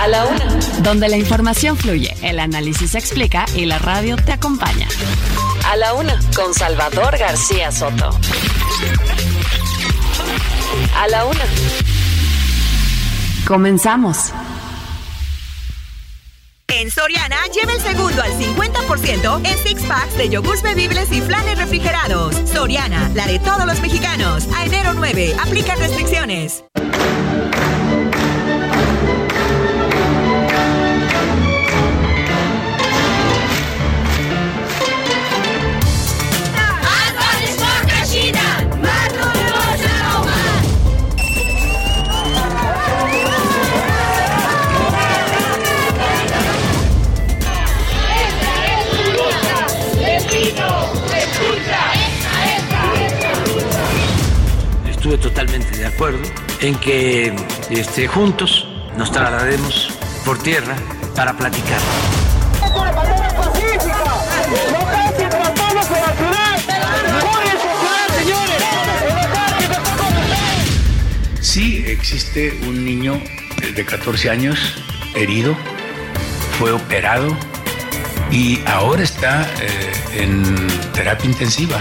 A la Una. Donde la información fluye, el análisis se explica y la radio te acompaña. A la Una con Salvador García Soto. A la Una. Comenzamos. En Soriana, lleva el segundo al 50% en six packs de yogurts bebibles y flanes refrigerados. Soriana, la de todos los mexicanos. A enero 9, aplica restricciones. Totalmente de acuerdo en que este, juntos nos traslademos por tierra para platicar. Sí existe un niño de 14 años herido, fue operado y ahora está eh, en terapia intensiva.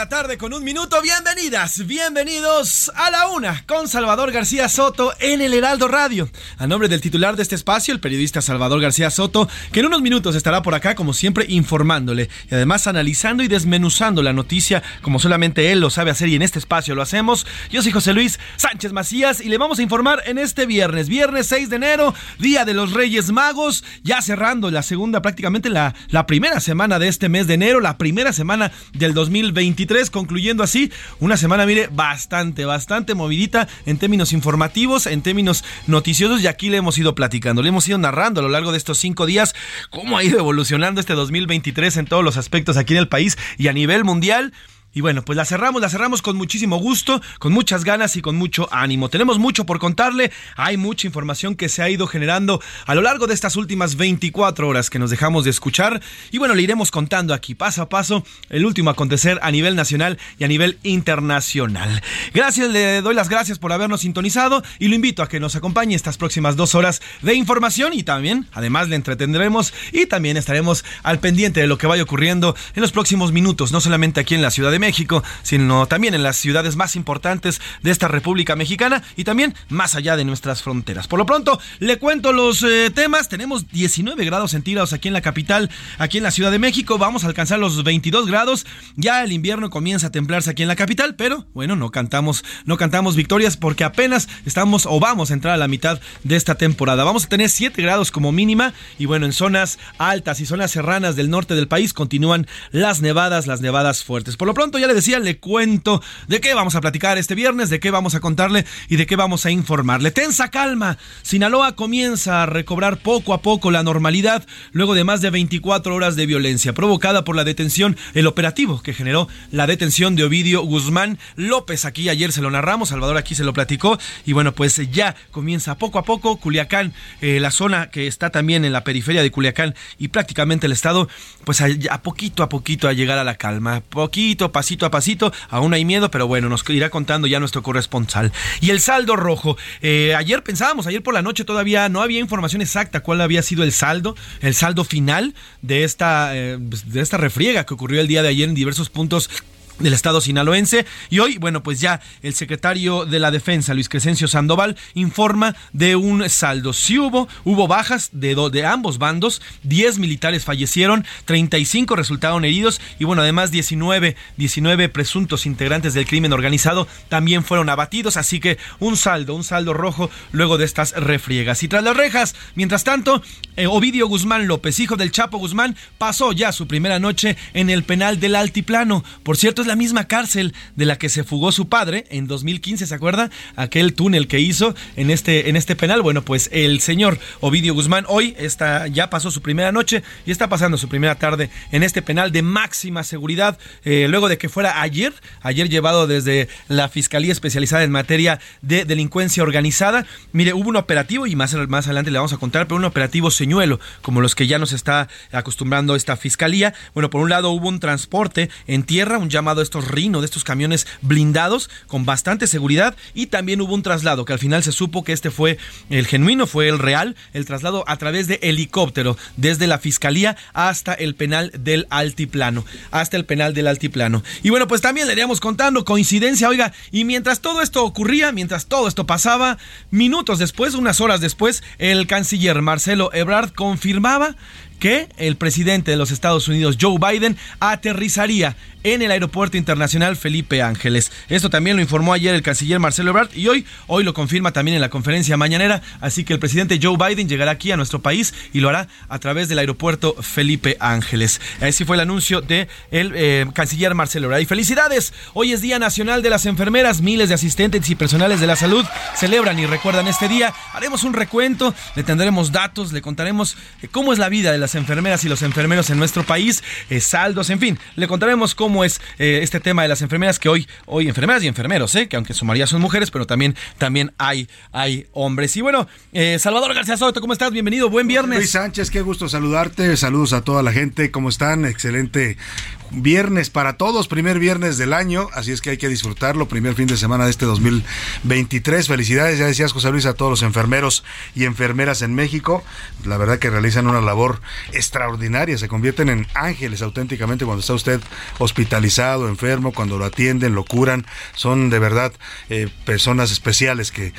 La tarde con un minuto. Bienvenidas, bienvenidos a la una con Salvador García Soto en el Heraldo Radio. A nombre del titular de este espacio, el periodista Salvador García Soto, que en unos minutos estará por acá, como siempre, informándole y además analizando y desmenuzando la noticia como solamente él lo sabe hacer y en este espacio lo hacemos. Yo soy José Luis Sánchez Macías y le vamos a informar en este viernes, viernes 6 de enero, Día de los Reyes Magos, ya cerrando la segunda, prácticamente la, la primera semana de este mes de enero, la primera semana del 2023, concluyendo así una semana, mire, bastante, bastante movidita en términos informativos, en términos noticiosos, y aquí le hemos ido platicando, le hemos ido narrando a lo largo de estos cinco días cómo ha ido evolucionando este 2023 en todos los aspectos aquí en el país y a nivel mundial. Y bueno, pues la cerramos, la cerramos con muchísimo gusto, con muchas ganas y con mucho ánimo. Tenemos mucho por contarle, hay mucha información que se ha ido generando a lo largo de estas últimas 24 horas que nos dejamos de escuchar. Y bueno, le iremos contando aquí paso a paso el último acontecer a nivel nacional y a nivel internacional. Gracias, le doy las gracias por habernos sintonizado y lo invito a que nos acompañe estas próximas dos horas de información y también, además, le entretendremos y también estaremos al pendiente de lo que vaya ocurriendo en los próximos minutos, no solamente aquí en la Ciudad de México, sino también en las ciudades más importantes de esta República Mexicana y también más allá de nuestras fronteras. Por lo pronto, le cuento los eh, temas. Tenemos 19 grados centígrados aquí en la capital, aquí en la Ciudad de México. Vamos a alcanzar los 22 grados. Ya el invierno comienza a templarse aquí en la capital, pero bueno, no cantamos, no cantamos victorias porque apenas estamos o vamos a entrar a la mitad de esta temporada. Vamos a tener 7 grados como mínima y bueno, en zonas altas y zonas serranas del norte del país continúan las nevadas, las nevadas fuertes. Por lo pronto, ya le decía, le cuento de qué vamos a platicar este viernes, de qué vamos a contarle y de qué vamos a informarle. Tensa calma. Sinaloa comienza a recobrar poco a poco la normalidad luego de más de 24 horas de violencia provocada por la detención, el operativo que generó la detención de Ovidio Guzmán López. Aquí ayer se lo narramos, Salvador aquí se lo platicó y bueno, pues ya comienza poco a poco Culiacán, eh, la zona que está también en la periferia de Culiacán y prácticamente el estado, pues a, a poquito a poquito a llegar a la calma, poquito pasito a pasito. Aún hay miedo, pero bueno, nos irá contando ya nuestro corresponsal. Y el saldo rojo. Eh, ayer pensábamos, ayer por la noche todavía no había información exacta cuál había sido el saldo, el saldo final de esta, eh, de esta refriega que ocurrió el día de ayer en diversos puntos del estado sinaloense. Y hoy, bueno, pues ya el secretario de la Defensa, Luis Crescencio Sandoval, informa de un saldo. Si hubo, hubo bajas de, de ambos bandos, 10 militares fallecieron, 35 resultaron heridos y bueno, además 19, 19 presuntos integrantes del crimen organizado también fueron abatidos, así que un saldo, un saldo rojo luego de estas refriegas. Y tras las rejas, mientras tanto, eh, Ovidio Guzmán López, hijo del Chapo Guzmán, pasó ya su primera noche en el penal del Altiplano. Por cierto, es la misma cárcel de la que se fugó su padre en 2015, ¿se acuerda? Aquel túnel que hizo en este, en este penal. Bueno, pues el señor Ovidio Guzmán hoy está, ya pasó su primera noche y está pasando su primera tarde en este penal de máxima seguridad, eh, luego de que fuera ayer, ayer llevado desde la Fiscalía Especializada en Materia de Delincuencia Organizada. Mire, hubo un operativo y más, más adelante le vamos a contar, pero un operativo señuelo, como los que ya nos está acostumbrando esta Fiscalía. Bueno, por un lado hubo un transporte en tierra, un llamado de estos Rino, de estos camiones blindados con bastante seguridad y también hubo un traslado que al final se supo que este fue el genuino, fue el real, el traslado a través de helicóptero desde la fiscalía hasta el penal del altiplano, hasta el penal del altiplano. Y bueno, pues también le iríamos contando coincidencia, oiga, y mientras todo esto ocurría, mientras todo esto pasaba, minutos después, unas horas después, el canciller Marcelo Ebrard confirmaba que el presidente de los Estados Unidos, Joe Biden, aterrizaría en el Aeropuerto Internacional Felipe Ángeles. Esto también lo informó ayer el canciller Marcelo Ebrard y hoy, hoy lo confirma también en la conferencia mañanera. Así que el presidente Joe Biden llegará aquí a nuestro país y lo hará a través del Aeropuerto Felipe Ángeles. Así fue el anuncio de el eh, canciller Marcelo Ebrard. Y felicidades, hoy es Día Nacional de las Enfermeras. Miles de asistentes y personales de la salud celebran y recuerdan este día. Haremos un recuento, le tendremos datos, le contaremos cómo es la vida de las enfermeras y los enfermeros en nuestro país, eh, saldos, en fin, le contaremos cómo cómo es eh, este tema de las enfermeras, que hoy, hoy enfermeras y enfermeros, ¿eh? que aunque su mayoría son mujeres, pero también, también hay, hay hombres. Y bueno, eh, Salvador García Soto, ¿cómo estás? Bienvenido, buen viernes. Luis Sánchez, qué gusto saludarte, saludos a toda la gente, ¿cómo están? Excelente viernes para todos, primer viernes del año, así es que hay que disfrutarlo, primer fin de semana de este 2023. Felicidades, ya decías José Luis, a todos los enfermeros y enfermeras en México. La verdad que realizan una labor extraordinaria, se convierten en ángeles auténticamente cuando está usted hospitalizado, enfermo, cuando lo atienden, lo curan. Son de verdad eh, personas especiales que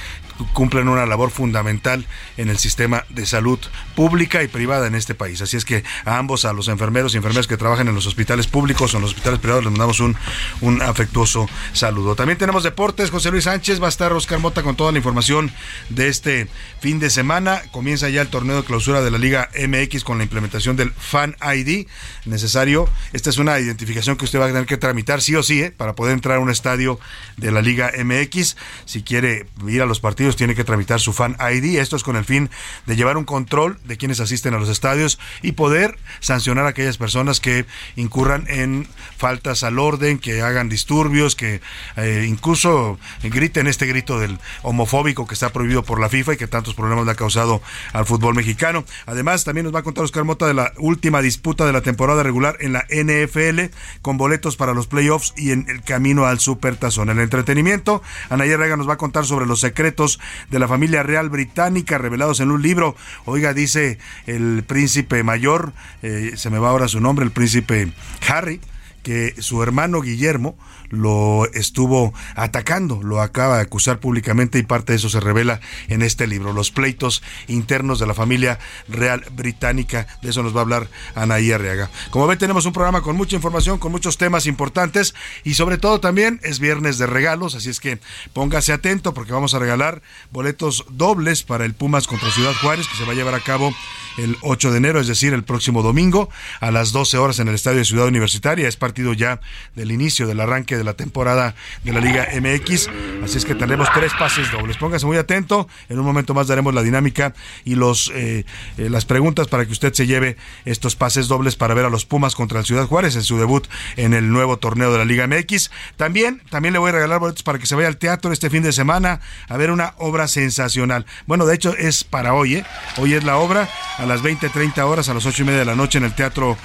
cumplen una labor fundamental en el sistema de salud pública y privada en este país. Así es que a ambos, a los enfermeros y enfermeras que trabajan en los hospitales públicos o en los hospitales privados, les mandamos un, un afectuoso saludo. También tenemos deportes. José Luis Sánchez va a estar Oscar Mota con toda la información de este fin de semana. Comienza ya el torneo de clausura de la Liga MX con la implementación del Fan ID necesario. Esta es una identificación que usted va a tener que tramitar sí o sí ¿eh? para poder entrar a un estadio de la Liga MX. Si quiere ir a los partidos, tiene que tramitar su Fan ID. Esto es con el fin de llevar un control de quienes asisten a los estadios y poder sancionar a aquellas personas que incurran en faltas al orden, que hagan disturbios, que eh, incluso griten este grito del homofóbico que está prohibido por la FIFA y que tantos problemas le ha causado al fútbol mexicano. Además, también nos va a contar Oscar Mota de la última disputa de la temporada regular en la NFL con boletos para los playoffs y en el camino al supertazón. El entretenimiento, Anaya Rega nos va a contar sobre los secretos de la familia real británica revelados en un libro. Oiga, dice el príncipe mayor, eh, se me va ahora su nombre, el príncipe Harry, que su hermano Guillermo lo estuvo atacando, lo acaba de acusar públicamente y parte de eso se revela en este libro, los pleitos internos de la familia real británica, de eso nos va a hablar Anaí Arriaga. Como ven tenemos un programa con mucha información, con muchos temas importantes y sobre todo también es viernes de regalos, así es que póngase atento porque vamos a regalar boletos dobles para el Pumas contra Ciudad Juárez que se va a llevar a cabo el 8 de enero, es decir, el próximo domingo a las 12 horas en el Estadio de Ciudad Universitaria. Es partido ya del inicio del arranque la temporada de la Liga MX. Así es que tendremos tres pases dobles. Póngase muy atento. En un momento más daremos la dinámica y los eh, eh, las preguntas para que usted se lleve estos pases dobles para ver a los Pumas contra el Ciudad Juárez en su debut en el nuevo torneo de la Liga MX. También, también le voy a regalar boletos para que se vaya al teatro este fin de semana a ver una obra sensacional. Bueno, de hecho es para hoy, ¿eh? Hoy es la obra. a las 20.30 horas, a las 8 y media de la noche en el Teatro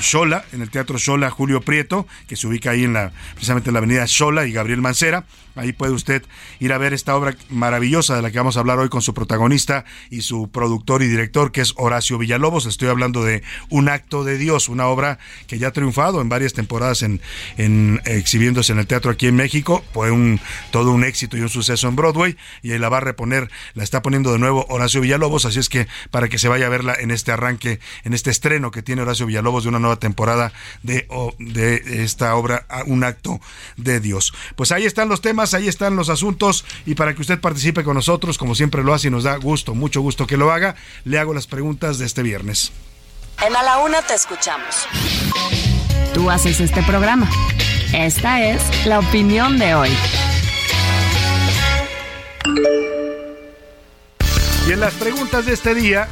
Xola, en el Teatro Xola Julio Prieto, que se ubica ahí en la, precisamente en la avenida Xola y Gabriel Mancera. Ahí puede usted ir a ver esta obra maravillosa de la que vamos a hablar hoy con su protagonista y su productor y director, que es Horacio Villalobos. Estoy hablando de Un acto de Dios, una obra que ya ha triunfado en varias temporadas en, en exhibiéndose en el teatro aquí en México. Fue un, todo un éxito y un suceso en Broadway y ahí la va a reponer, la está poniendo de nuevo Horacio Villalobos, así es que para que se vaya a verla en este arranque, en este estreno que tiene Horacio Villalobos de una nueva temporada de, de esta obra Un acto de Dios. Pues ahí están los temas, ahí están los asuntos y para que usted participe con nosotros, como siempre lo hace y nos da gusto, mucho gusto que lo haga, le hago las preguntas de este viernes. En A la Una te escuchamos. Tú haces este programa. Esta es la opinión de hoy. Y en las preguntas de este día,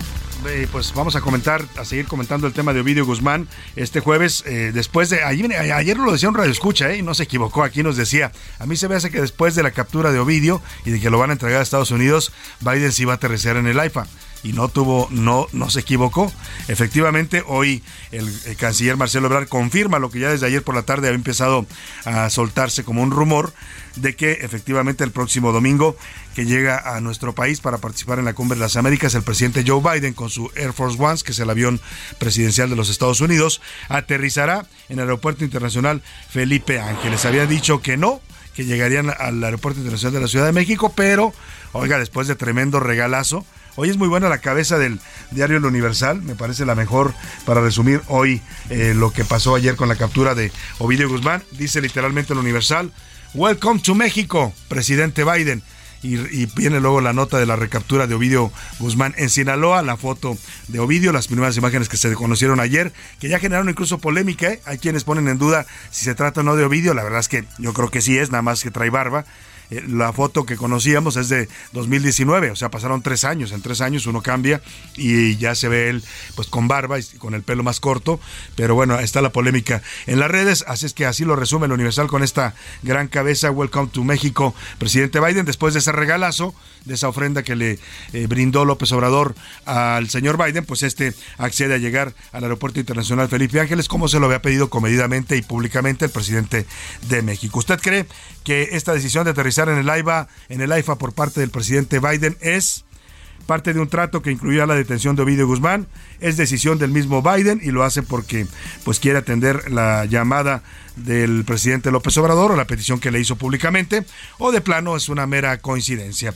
pues vamos a comentar, a seguir comentando el tema de Ovidio Guzmán este jueves, eh, después de, ayer, ayer lo decía un radio escucha, eh, y no se equivocó, aquí nos decía, a mí se me hace que después de la captura de Ovidio y de que lo van a entregar a Estados Unidos, Biden sí va a aterrizar en el AIFA y no tuvo, no, no se equivocó. Efectivamente, hoy el, canciller Marcelo Ebrard confirma lo que ya desde ayer por la tarde había empezado a soltarse como un rumor de que efectivamente el próximo domingo que llega a nuestro país para participar en la Cumbre de las Américas, el presidente Joe Biden con su Air Force One, que es el avión presidencial de los Estados Unidos, aterrizará en el Aeropuerto Internacional Felipe Ángeles. Había dicho que no, que llegarían al Aeropuerto Internacional de la Ciudad de México, pero, oiga, después de tremendo regalazo, Hoy es muy buena la cabeza del diario El Universal, me parece la mejor para resumir hoy eh, lo que pasó ayer con la captura de Ovidio Guzmán. Dice literalmente El Universal, Welcome to México, presidente Biden. Y, viene luego la nota de la recaptura de Ovidio Guzmán en Sinaloa, la foto de Ovidio, las primeras imágenes que se conocieron ayer, que ya generaron incluso polémica. ¿eh? Hay quienes ponen en duda si se trata o no de Ovidio, la verdad es que yo creo que sí es, nada más que trae barba. Eh, la foto que conocíamos es de 2019, o sea, pasaron tres años, en tres años uno cambia y ya se ve él pues con barba y con el pelo más corto, pero bueno, está la polémica en las redes, así es que así lo resume el Universal con esta gran cabeza, Welcome to México, presidente Biden, después de ese regalazo, de esa ofrenda que le eh, brindó López Obrador al señor Biden, pues este accede a llegar al Aeropuerto Internacional Felipe Ángeles, como se lo había pedido comedidamente y públicamente el presidente de México. ¿Usted cree que esta decisión de aterrizar en el AIFA, en el AIFA por parte del presidente Biden es parte de un trato que incluía la detención de Ovidio Guzmán. Es decisión del mismo Biden y lo hace porque pues quiere atender la llamada del presidente López Obrador o la petición que le hizo públicamente o de plano es una mera coincidencia.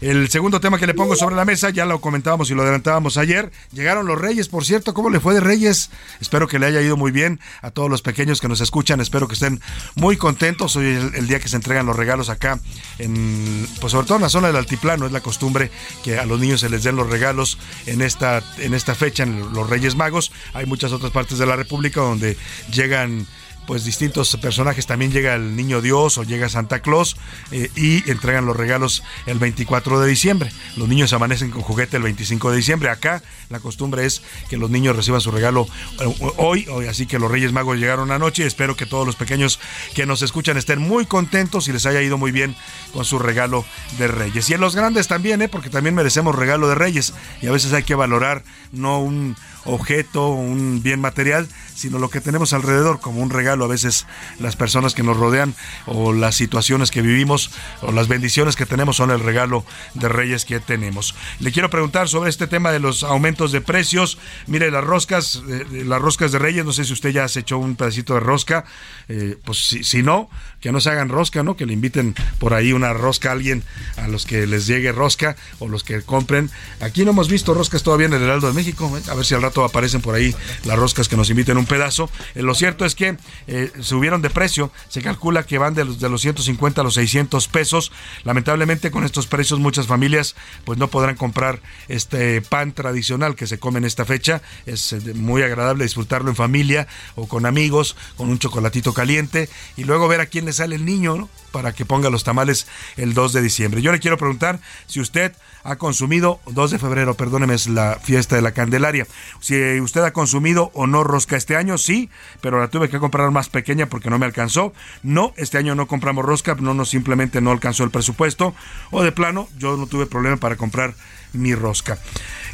El segundo tema que le pongo sobre la mesa, ya lo comentábamos y lo adelantábamos ayer, llegaron los Reyes, por cierto, ¿cómo le fue de Reyes? Espero que le haya ido muy bien a todos los pequeños que nos escuchan, espero que estén muy contentos. Hoy es el, día que se entregan los regalos acá, en, pues sobre todo en la zona del altiplano, es la costumbre que a los niños se les den los regalos en esta, en esta fecha, los Reyes Magos. Hay muchas otras partes de la República donde llegan pues distintos personajes. También llega el Niño Dios o llega Santa Claus eh, y entregan los regalos el 24 de diciembre. Los niños amanecen con juguete el 25 de diciembre. Acá la costumbre es que los niños reciban su regalo eh, hoy, hoy así que los Reyes Magos llegaron anoche. Espero que todos los pequeños que nos escuchan estén muy contentos y les haya ido muy bien con su regalo de Reyes. Y en los grandes también, ¿eh? porque también merecemos regalo de Reyes y a veces hay que valorar no un objeto, un bien material, sino lo que tenemos alrededor como un regalo. A veces las personas que nos rodean o las situaciones que vivimos o las bendiciones que tenemos son el regalo de reyes que tenemos. Le quiero preguntar sobre este tema de los aumentos de precios. Mire, las roscas, eh, las roscas de reyes, no sé si usted ya has hecho un pedacito de rosca, eh, pues si, si no, que no se hagan rosca, ¿no? Que le inviten por ahí una rosca a alguien, a los que les llegue rosca o los que compren. Aquí no hemos visto roscas todavía en el Heraldo de México, ¿eh? a ver si al rato aparecen por ahí las roscas que nos inviten un pedazo. Eh, lo cierto es que eh, subieron de precio, se calcula que van de los, de los 150 a los 600 pesos. Lamentablemente con estos precios muchas familias pues no podrán comprar este pan tradicional que se come en esta fecha. Es eh, muy agradable disfrutarlo en familia o con amigos, con un chocolatito caliente y luego ver a quién le sale el niño para que ponga los tamales el 2 de diciembre. Yo le quiero preguntar si usted ha consumido, 2 de febrero, perdóneme, es la fiesta de la Candelaria. Si usted ha consumido o no rosca este año, sí, pero la tuve que comprar más pequeña porque no me alcanzó. No, este año no compramos rosca, no, no simplemente no alcanzó el presupuesto. O de plano, yo no tuve problema para comprar mi rosca.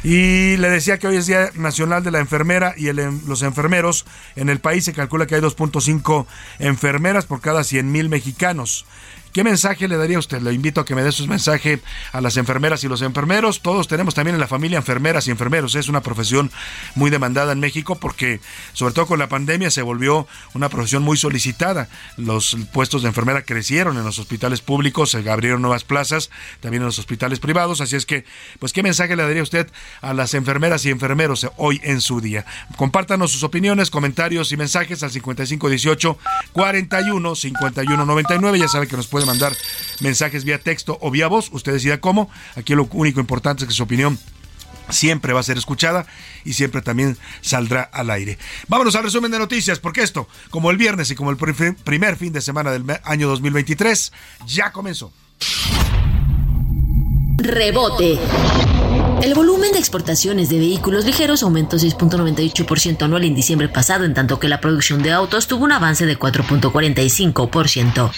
Y le decía que hoy es Día Nacional de la Enfermera y los enfermeros. En el país se calcula que hay 2.5 enfermeras por cada 100 mil mexicanos. ¿Qué mensaje le daría a usted? Le invito a que me dé su mensaje a las enfermeras y los enfermeros. Todos tenemos también en la familia enfermeras y enfermeros. Es una profesión muy demandada en México porque, sobre todo con la pandemia, se volvió una profesión muy solicitada. Los puestos de enfermera crecieron en los hospitales públicos, se abrieron nuevas plazas, también en los hospitales privados. Así es que, pues, ¿qué mensaje le daría usted a las enfermeras y enfermeros hoy en su día? Compártanos sus opiniones, comentarios y mensajes al 5518 41 51 99. Ya sabe que nos puede mandar mensajes vía texto o vía voz. Usted decida cómo. Aquí lo único importante es que su opinión siempre va a ser escuchada y siempre también saldrá al aire. Vámonos al resumen de noticias, porque esto, como el viernes y como el primer fin de semana del año 2023, ya comenzó. Rebote. El volumen de exportaciones de vehículos ligeros aumentó 6.98% anual en diciembre pasado, en tanto que la producción de autos tuvo un avance de 4.45%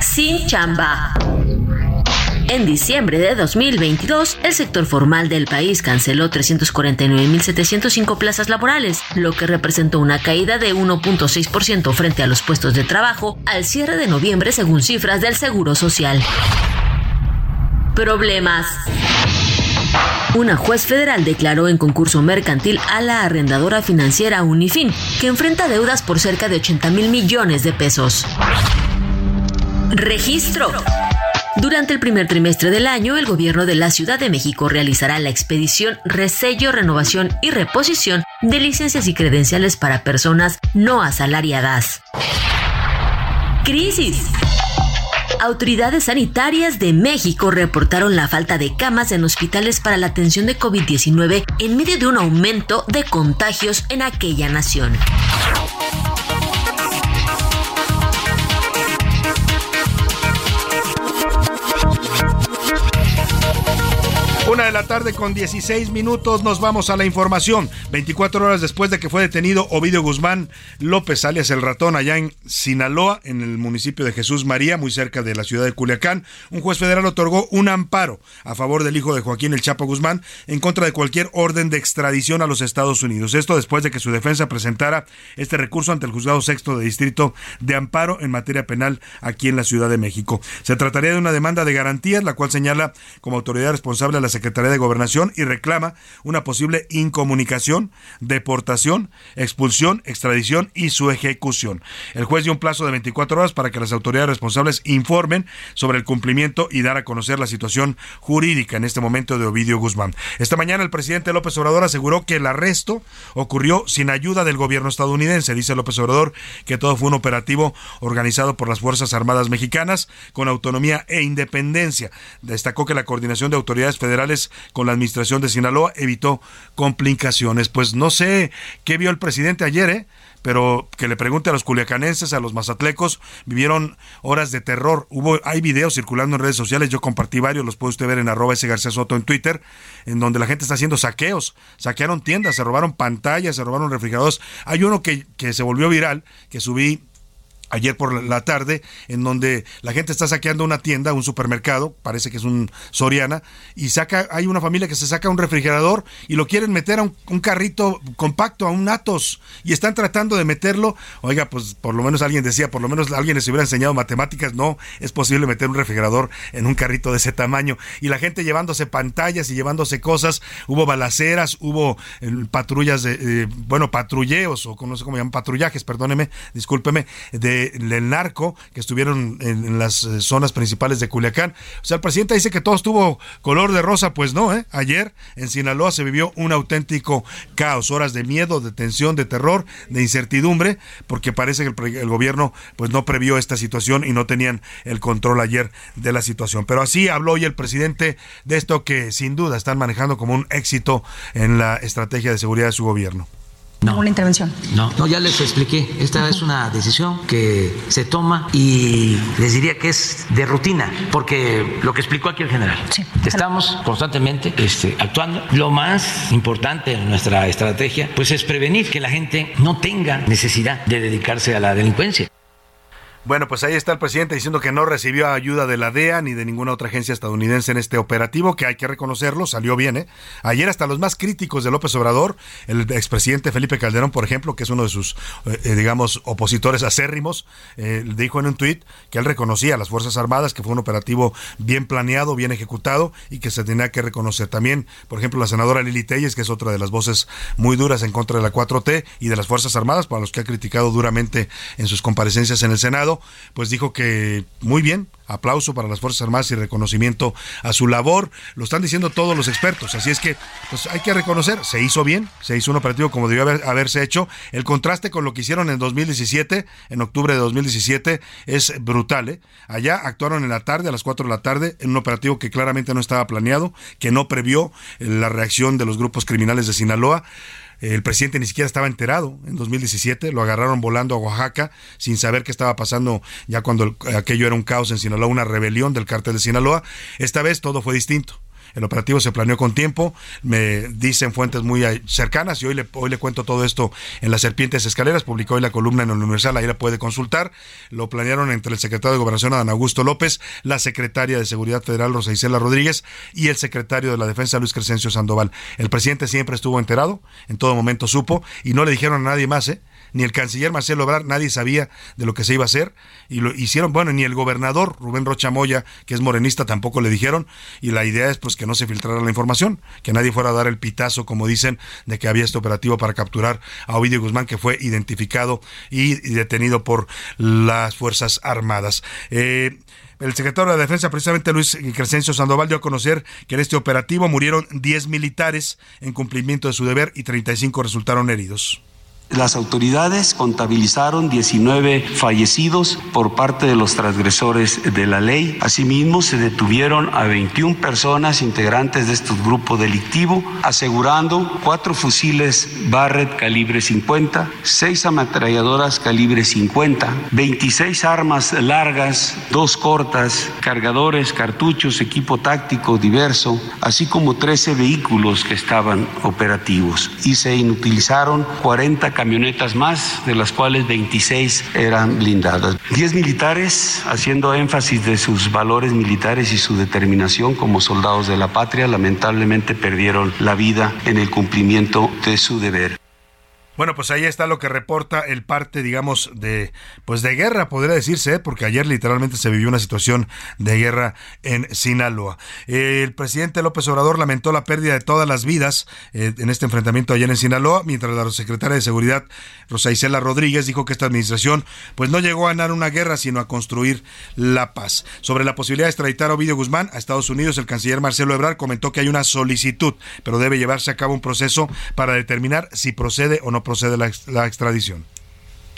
sin chamba. En diciembre de 2022, el sector formal del país canceló 349.705 plazas laborales, lo que representó una caída de 1.6% frente a los puestos de trabajo al cierre de noviembre según cifras del Seguro Social. Problemas. Una juez federal declaró en concurso mercantil a la arrendadora financiera Unifin, que enfrenta deudas por cerca de 80 mil millones de pesos. Registro. Durante el primer trimestre del año, el gobierno de la Ciudad de México realizará la expedición, resello, renovación y reposición de licencias y credenciales para personas no asalariadas. Crisis. Autoridades sanitarias de México reportaron la falta de camas en hospitales para la atención de COVID-19 en medio de un aumento de contagios en aquella nación. De la tarde con 16 minutos nos vamos a la información. 24 horas después de que fue detenido Ovidio Guzmán López, alias El Ratón, allá en Sinaloa, en el municipio de Jesús María, muy cerca de la ciudad de Culiacán, un juez federal otorgó un amparo a favor del hijo de Joaquín El Chapo Guzmán en contra de cualquier orden de extradición a los Estados Unidos. Esto después de que su defensa presentara este recurso ante el juzgado sexto de distrito de amparo en materia penal aquí en la Ciudad de México. Se trataría de una demanda de garantías, la cual señala como autoridad responsable a la Secretaría de Gobernación y reclama una posible incomunicación, deportación, expulsión, extradición y su ejecución. El juez dio un plazo de 24 horas para que las autoridades responsables informen sobre el cumplimiento y dar a conocer la situación jurídica en este momento de Ovidio Guzmán. Esta mañana el presidente López Obrador aseguró que el arresto ocurrió sin ayuda del gobierno estadounidense. Dice López Obrador que todo fue un operativo organizado por las Fuerzas Armadas Mexicanas con autonomía e independencia. Destacó que la coordinación de autoridades federales con la administración de Sinaloa evitó complicaciones. Pues no sé qué vio el presidente ayer, ¿eh? pero que le pregunte a los culiacanenses, a los mazatlecos, vivieron horas de terror. Hubo, hay videos circulando en redes sociales, yo compartí varios, los puede usted ver en arroba ese García Soto en Twitter, en donde la gente está haciendo saqueos, saquearon tiendas, se robaron pantallas, se robaron refrigeradores. Hay uno que, que se volvió viral, que subí ayer por la tarde, en donde la gente está saqueando una tienda, un supermercado, parece que es un Soriana, y saca, hay una familia que se saca un refrigerador y lo quieren meter a un, carrito compacto, a un Atos, y están tratando de meterlo. Oiga, pues por lo menos alguien decía, por lo menos alguien les hubiera enseñado matemáticas, no es posible meter un refrigerador en un carrito de ese tamaño. Y la gente llevándose pantallas y llevándose cosas, hubo balaceras, hubo eh, patrullas de, eh, bueno, patrulleos, o no sé cómo llaman, patrullajes, perdóneme, discúlpeme, de del narco que estuvieron en, las eh, zonas principales de Culiacán. O sea, el presidente dice que todo estuvo color de rosa, pues no, ¿eh? Ayer en Sinaloa se vivió un auténtico caos, horas de miedo, de tensión, de terror, de incertidumbre, porque parece que el, gobierno pues no previó esta situación y no tenían el control ayer de la situación. Pero así habló hoy el presidente de esto que sin duda están manejando como un éxito en la estrategia de seguridad de su gobierno. No. ¿Una intervención? No, no, ya les expliqué. Esta es una decisión que se toma y les diría que es de rutina, porque lo que explicó aquí el general. Sí, Estamos constantemente este, actuando. Lo más importante en nuestra estrategia pues es prevenir que la gente no tenga necesidad de dedicarse a la delincuencia. Bueno, pues ahí está el presidente diciendo que no recibió ayuda de la DEA ni de ninguna otra agencia estadounidense en este operativo, que hay que reconocerlo, salió bien. ¿eh? Ayer hasta los más críticos de López Obrador, el expresidente Felipe Calderón, por ejemplo, que es uno de sus, eh, eh, digamos, opositores acérrimos, eh, dijo en un tuit que él reconocía a las Fuerzas Armadas, que fue un operativo bien planeado, bien ejecutado y que se tenía que reconocer. También, por ejemplo, la senadora Lili Telles, que es otra de las voces muy duras en contra de la 4T y de las Fuerzas Armadas, para los que ha criticado duramente en sus comparecencias en el Senado pues dijo que muy bien, aplauso para las Fuerzas Armadas y reconocimiento a su labor. Lo están diciendo todos los expertos. Así es que pues hay que reconocer, se hizo bien, se hizo un operativo como debió haberse hecho. El contraste con lo que hicieron en 2017, en octubre de 2017, es brutal. ¿eh? Allá actuaron en la tarde, a las 4 de la tarde, en un operativo que claramente no estaba planeado, que no previó la reacción de los grupos criminales de Sinaloa. El presidente ni siquiera estaba enterado en 2017, lo agarraron volando a Oaxaca sin saber qué estaba pasando ya cuando aquello era un caos en Sinaloa, una rebelión del cártel de Sinaloa. Esta vez todo fue distinto. El operativo se planeó con tiempo, me dicen fuentes muy cercanas y hoy le, hoy le cuento todo esto en las Serpientes Escaleras, publicó hoy la columna en el Universal, ahí la puede consultar. Lo planearon entre el secretario de Gobernación, Adán Augusto López, la secretaria de Seguridad Federal, Rosa Isela Rodríguez, y el secretario de la Defensa, Luis Crescencio Sandoval. El presidente siempre estuvo enterado, en todo momento supo, y no le dijeron a nadie más, ¿eh? Ni el canciller Marcelo Obrar, nadie sabía de lo que se iba a hacer y lo hicieron, bueno, ni el gobernador Rubén Rocha Moya, que es morenista, tampoco le dijeron y la idea es pues que no se filtrara la información, que nadie fuera a dar el pitazo, como dicen, de que había este operativo para capturar a Ovidio Guzmán, que fue identificado y detenido por las Fuerzas Armadas. Eh, el secretario de la Defensa, precisamente Luis Crescencio Sandoval, dio a conocer que en este operativo murieron 10 militares en cumplimiento de su deber y 35 resultaron heridos. Las autoridades contabilizaron 19 fallecidos por parte de los transgresores de la ley. Asimismo, se detuvieron a 21 personas integrantes de este grupo delictivo, asegurando cuatro fusiles Barrett calibre 50, seis ametralladoras calibre 50, 26 armas largas, dos cortas, cargadores, cartuchos, equipo táctico diverso, así como 13 vehículos que estaban operativos. Y se inutilizaron 40 camionetas más, de las cuales 26 eran blindadas. 10 militares, haciendo énfasis de sus valores militares y su determinación como soldados de la patria, lamentablemente perdieron la vida en el cumplimiento de su deber. Bueno, pues ahí está lo que reporta el parte, digamos, de pues de guerra, podría decirse, ¿eh? porque ayer literalmente se vivió una situación de guerra en Sinaloa. El presidente López Obrador lamentó la pérdida de todas las vidas eh, en este enfrentamiento ayer en Sinaloa, mientras la secretaria de Seguridad, Rosa Isela Rodríguez, dijo que esta administración pues no llegó a ganar una guerra, sino a construir la paz. Sobre la posibilidad de extraditar a Ovidio Guzmán a Estados Unidos, el canciller Marcelo Ebrard comentó que hay una solicitud, pero debe llevarse a cabo un proceso para determinar si procede o no procede la, la extradición.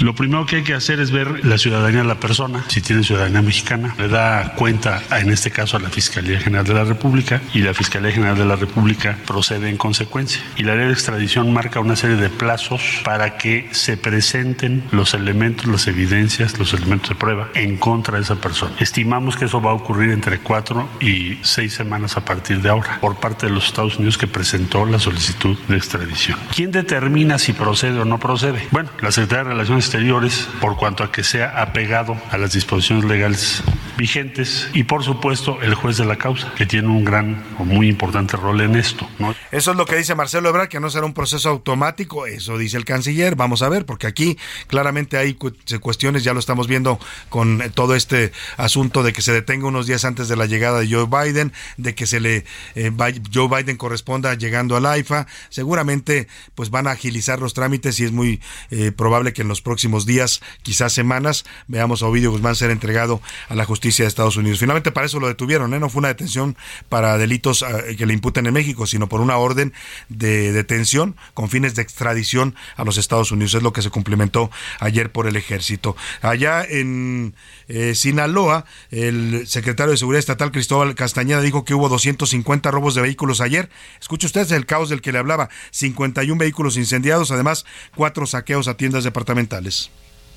Lo primero que hay que hacer es ver la ciudadanía de la persona, si tiene ciudadanía mexicana. Le da cuenta, en este caso, a la Fiscalía General de la República y la Fiscalía General de la República procede en consecuencia. Y la ley de extradición marca una serie de plazos para que se presenten los elementos, las evidencias, los elementos de prueba en contra de esa persona. Estimamos que eso va a ocurrir entre cuatro y seis semanas a partir de ahora por parte de los Estados Unidos que presentó la solicitud de extradición. ¿Quién determina si procede o no procede? Bueno, la Secretaría de Relaciones Exteriores, por cuanto a que sea apegado a las disposiciones legales vigentes y por supuesto el juez de la causa, que tiene un gran o muy importante rol en esto. Eso es lo que dice Marcelo Ebrard, que no será un proceso automático, eso dice el canciller, vamos a ver, porque aquí claramente hay cuestiones, ya lo estamos viendo con todo este asunto de que se detenga unos días antes de la llegada de Joe Biden, de que se le eh, Joe Biden corresponda llegando al AIFA, seguramente pues van a agilizar los trámites y es muy eh, probable que en los próximos próximos días, quizás semanas, veamos a Ovidio Guzmán ser entregado a la justicia de Estados Unidos. Finalmente para eso lo detuvieron, ¿eh? no fue una detención para delitos eh, que le imputen en México, sino por una orden de detención con fines de extradición a los Estados Unidos. Es lo que se cumplimentó ayer por el ejército. Allá en eh, Sinaloa, el secretario de Seguridad Estatal Cristóbal Castañeda dijo que hubo 250 robos de vehículos ayer. Escuche usted el caos del que le hablaba. 51 vehículos incendiados, además cuatro saqueos a tiendas departamentales. This.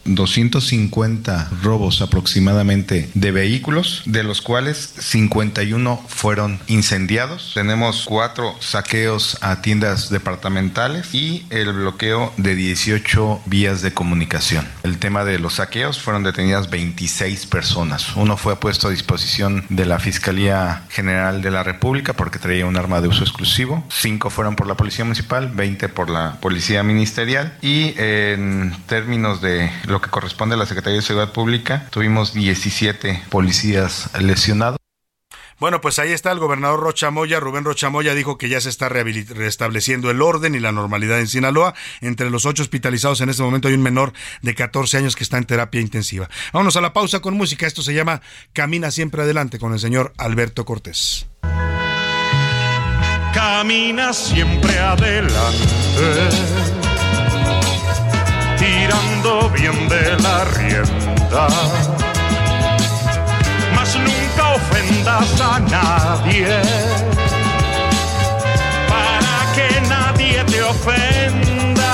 250 robos aproximadamente de vehículos, de los cuales 51 fueron incendiados. Tenemos cuatro saqueos a tiendas departamentales y el bloqueo de 18 vías de comunicación. El tema de los saqueos fueron detenidas 26 personas. Uno fue puesto a disposición de la Fiscalía General de la República porque traía un arma de uso exclusivo. Cinco fueron por la Policía Municipal, 20 por la Policía Ministerial y en términos de lo que corresponde a la Secretaría de Seguridad Pública, tuvimos 17 policías lesionados. Bueno, pues ahí está el gobernador Rochamoya. Rubén Rochamoya dijo que ya se está restableciendo el orden y la normalidad en Sinaloa. Entre los ocho hospitalizados en este momento hay un menor de 14 años que está en terapia intensiva. Vámonos a la pausa con música. Esto se llama Camina siempre adelante con el señor Alberto Cortés. Camina siempre adelante, tirando bien de la rienda nunca ofendas a nadie. Para que nadie te ofenda.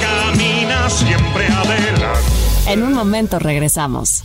Camina siempre adelante. En un momento regresamos.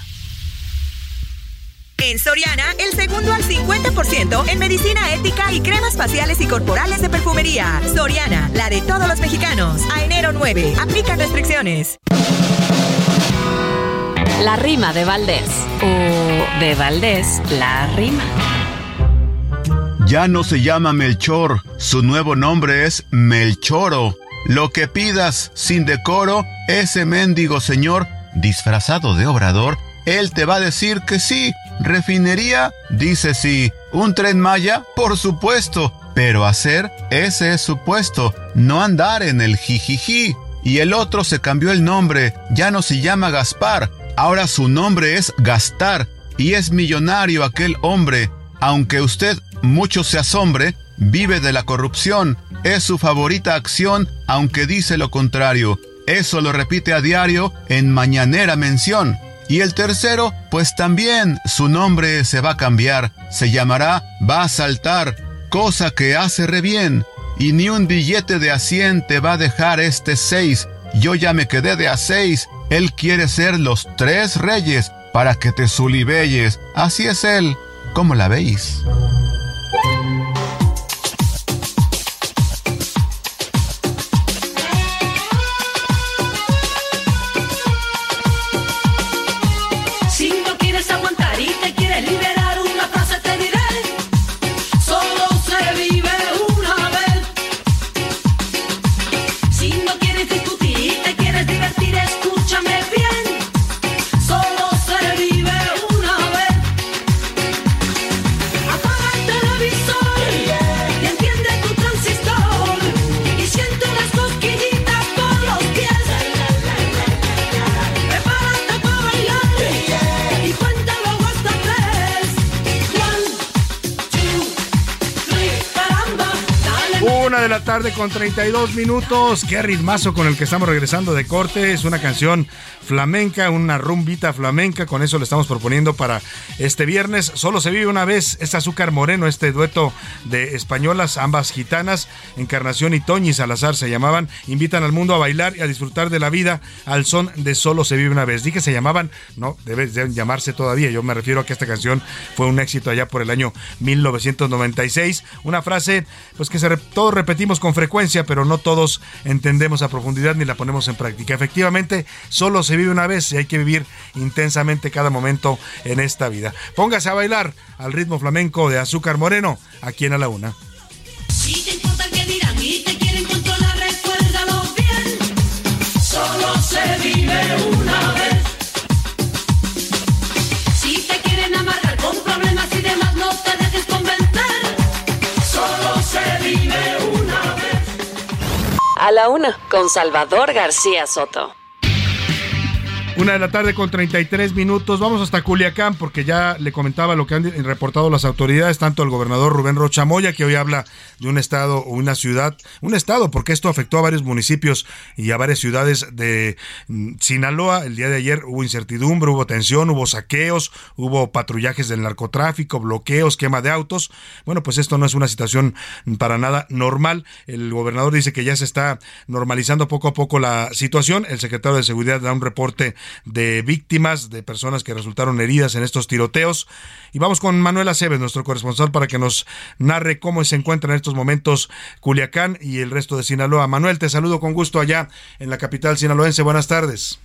En Soriana, el segundo al 50% en medicina ética y cremas faciales y corporales de perfumería. Soriana, la de todos los mexicanos. A enero 9. Aplica restricciones. La rima de Valdés. O de Valdés, la rima. Ya no se llama Melchor, su nuevo nombre es Melchoro. Lo que pidas sin decoro, ese mendigo señor, disfrazado de obrador, él te va a decir que sí. Refinería, dice sí. Un tren Maya, por supuesto. Pero hacer, ese es su puesto. No andar en el jijiji. Y el otro se cambió el nombre, ya no se llama Gaspar, ahora su nombre es Gastar. Y es millonario aquel hombre. Aunque usted mucho se asombre, vive de la corrupción, es su favorita acción, aunque dice lo contrario. Eso lo repite a diario en mañanera mención. Y el tercero, pues también su nombre se va a cambiar, se llamará Va a saltar, cosa que hace re bien. Y ni un billete de a cien te va a dejar este seis. Yo ya me quedé de a seis. Él quiere ser los tres reyes para que te sulibelles. Así es él. ¿Cómo la veis? Tarde con 32 minutos. Qué ritmazo con el que estamos regresando de corte. Es una canción flamenca, una rumbita flamenca. Con eso le estamos proponiendo para este viernes. Solo se vive una vez. Es Azúcar Moreno, este dueto de españolas, ambas gitanas. Encarnación y Toñi Salazar se llamaban. Invitan al mundo a bailar y a disfrutar de la vida al son de Solo se vive una vez. Dije se llamaban, no, deben llamarse todavía. Yo me refiero a que esta canción fue un éxito allá por el año 1996. Una frase, pues que se todos repetimos con frecuencia, pero no todos entendemos a profundidad ni la ponemos en práctica. Efectivamente, solo se vive una vez y hay que vivir intensamente cada momento en esta vida. Póngase a bailar al ritmo flamenco de Azúcar Moreno, aquí en A la Una. Si te importa que dirán y te quieren controlar, recuérdalo bien. Solo se vive una vez. Si te quieren amarrar con problemas y demás, no te dejes convencer. Solo se vive una vez. A la una, con Salvador García Soto. Una de la tarde con 33 minutos. Vamos hasta Culiacán porque ya le comentaba lo que han reportado las autoridades, tanto el gobernador Rubén Rocha Moya, que hoy habla de un estado o una ciudad, un estado, porque esto afectó a varios municipios y a varias ciudades de mm, Sinaloa. El día de ayer hubo incertidumbre, hubo tensión, hubo saqueos, hubo patrullajes del narcotráfico, bloqueos, quema de autos. Bueno, pues esto no es una situación para nada normal. El gobernador dice que ya se está normalizando poco a poco la situación. El secretario de Seguridad da un reporte de víctimas, de personas que resultaron heridas en estos tiroteos. Y vamos con Manuel Aceves, nuestro corresponsal, para que nos narre cómo se encuentra en estos momentos Culiacán y el resto de Sinaloa. Manuel, te saludo con gusto allá en la capital sinaloense. Buenas tardes.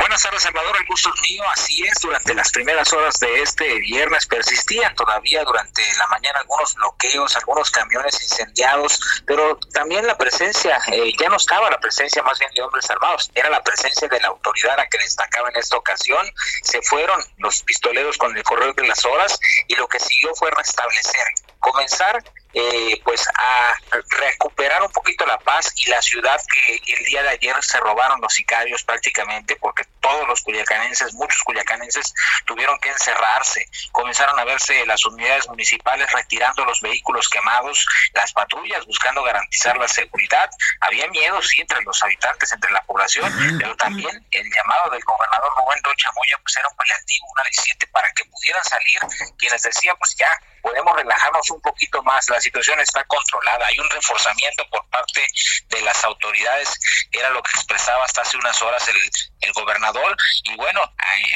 Buenas tardes, Salvador. El gusto es mío. Así es, durante las primeras horas de este viernes persistían todavía durante la mañana algunos bloqueos, algunos camiones incendiados, pero también la presencia, eh, ya no estaba la presencia más bien de hombres armados, era la presencia de la autoridad a que destacaba en esta ocasión. Se fueron los pistoleros con el correo de las horas y lo que siguió fue restablecer, comenzar eh, pues a recuperar un poquito la paz y la ciudad que el día de ayer se robaron los sicarios prácticamente porque todos los culiacanenses, muchos culiacanenses tuvieron que encerrarse, comenzaron a verse las unidades municipales retirando los vehículos quemados, las patrullas buscando garantizar la seguridad, había miedo sí entre los habitantes, entre la población, pero también el llamado del gobernador Rubén Rocha Moya pues era un paliativo, un aliciente para que pudieran salir. Quienes decían pues ya podemos relajarnos un poquito más, la situación está controlada, hay un reforzamiento por parte de las autoridades, era lo que expresaba hasta hace unas horas el, el gobernador, y bueno,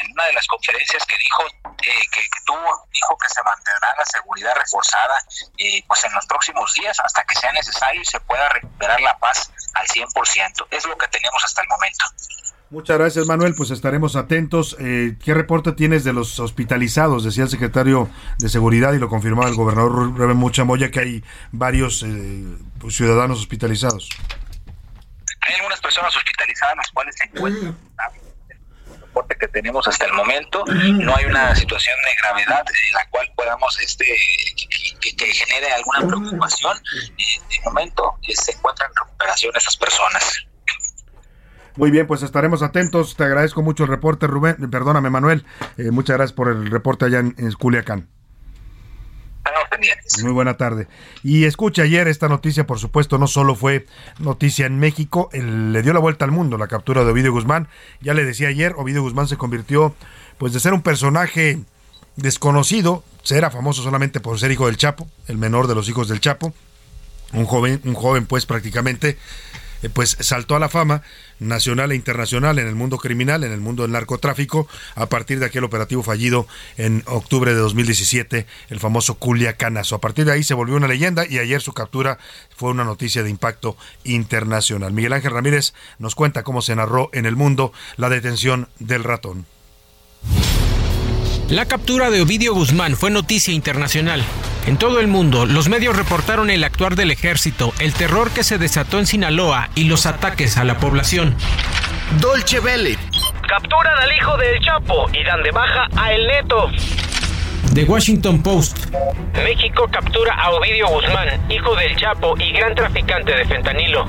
en una de las conferencias que dijo, eh, que, tuvo, dijo que se mantendrá la seguridad reforzada eh, pues en los próximos días hasta que sea necesario y se pueda recuperar la paz al 100%, es lo que tenemos hasta el momento. Muchas gracias, Manuel. Pues estaremos atentos. Eh, ¿Qué reporte tienes de los hospitalizados? Decía el secretario de Seguridad y lo confirmaba el gobernador Rubén Mochamoya que hay varios eh, pues, ciudadanos hospitalizados. Hay algunas personas hospitalizadas, las cuales se encuentran. El reporte que tenemos hasta el momento, no hay una situación de gravedad en la cual podamos este que, que genere alguna preocupación. En el momento eh, se encuentran en recuperación esas personas. Muy bien, pues estaremos atentos. Te agradezco mucho el reporte, Rubén. Perdóname, Manuel. Eh, muchas gracias por el reporte allá en, en Culiacán. Muy buena tarde. Y escucha, ayer esta noticia, por supuesto, no solo fue noticia en México, le dio la vuelta al mundo la captura de Ovidio Guzmán. Ya le decía ayer, Ovidio Guzmán se convirtió, pues de ser un personaje desconocido, era famoso solamente por ser hijo del Chapo, el menor de los hijos del Chapo, un joven, un joven pues prácticamente pues saltó a la fama nacional e internacional en el mundo criminal, en el mundo del narcotráfico, a partir de aquel operativo fallido en octubre de 2017, el famoso Culiacanazo. A partir de ahí se volvió una leyenda y ayer su captura fue una noticia de impacto internacional. Miguel Ángel Ramírez nos cuenta cómo se narró en el mundo la detención del ratón. La captura de Ovidio Guzmán fue noticia internacional. En todo el mundo, los medios reportaron el actuar del ejército, el terror que se desató en Sinaloa y los ataques a la población. Dolce Vele. Capturan al hijo del Chapo y dan de baja a El Neto. The Washington Post. México captura a Ovidio Guzmán, hijo del Chapo y gran traficante de fentanilo.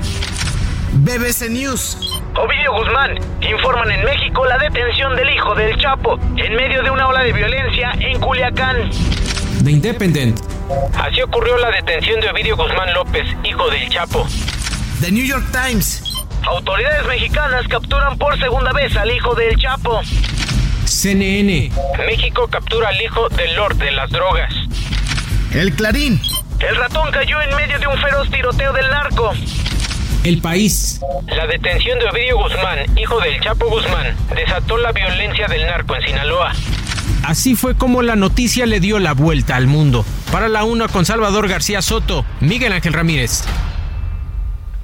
BBC News. Ovidio Guzmán. Informan en México la detención del hijo del Chapo en medio de una ola de violencia en Culiacán. The Independent. Así ocurrió la detención de Ovidio Guzmán López, hijo del Chapo. The New York Times. Autoridades mexicanas capturan por segunda vez al hijo del Chapo. CNN. México captura al hijo del Lord de las drogas. El Clarín. El ratón cayó en medio de un feroz tiroteo del narco. El país. La detención de Ovidio Guzmán, hijo del Chapo Guzmán, desató la violencia del narco en Sinaloa. Así fue como la noticia le dio la vuelta al mundo. Para la una con Salvador García Soto, Miguel Ángel Ramírez.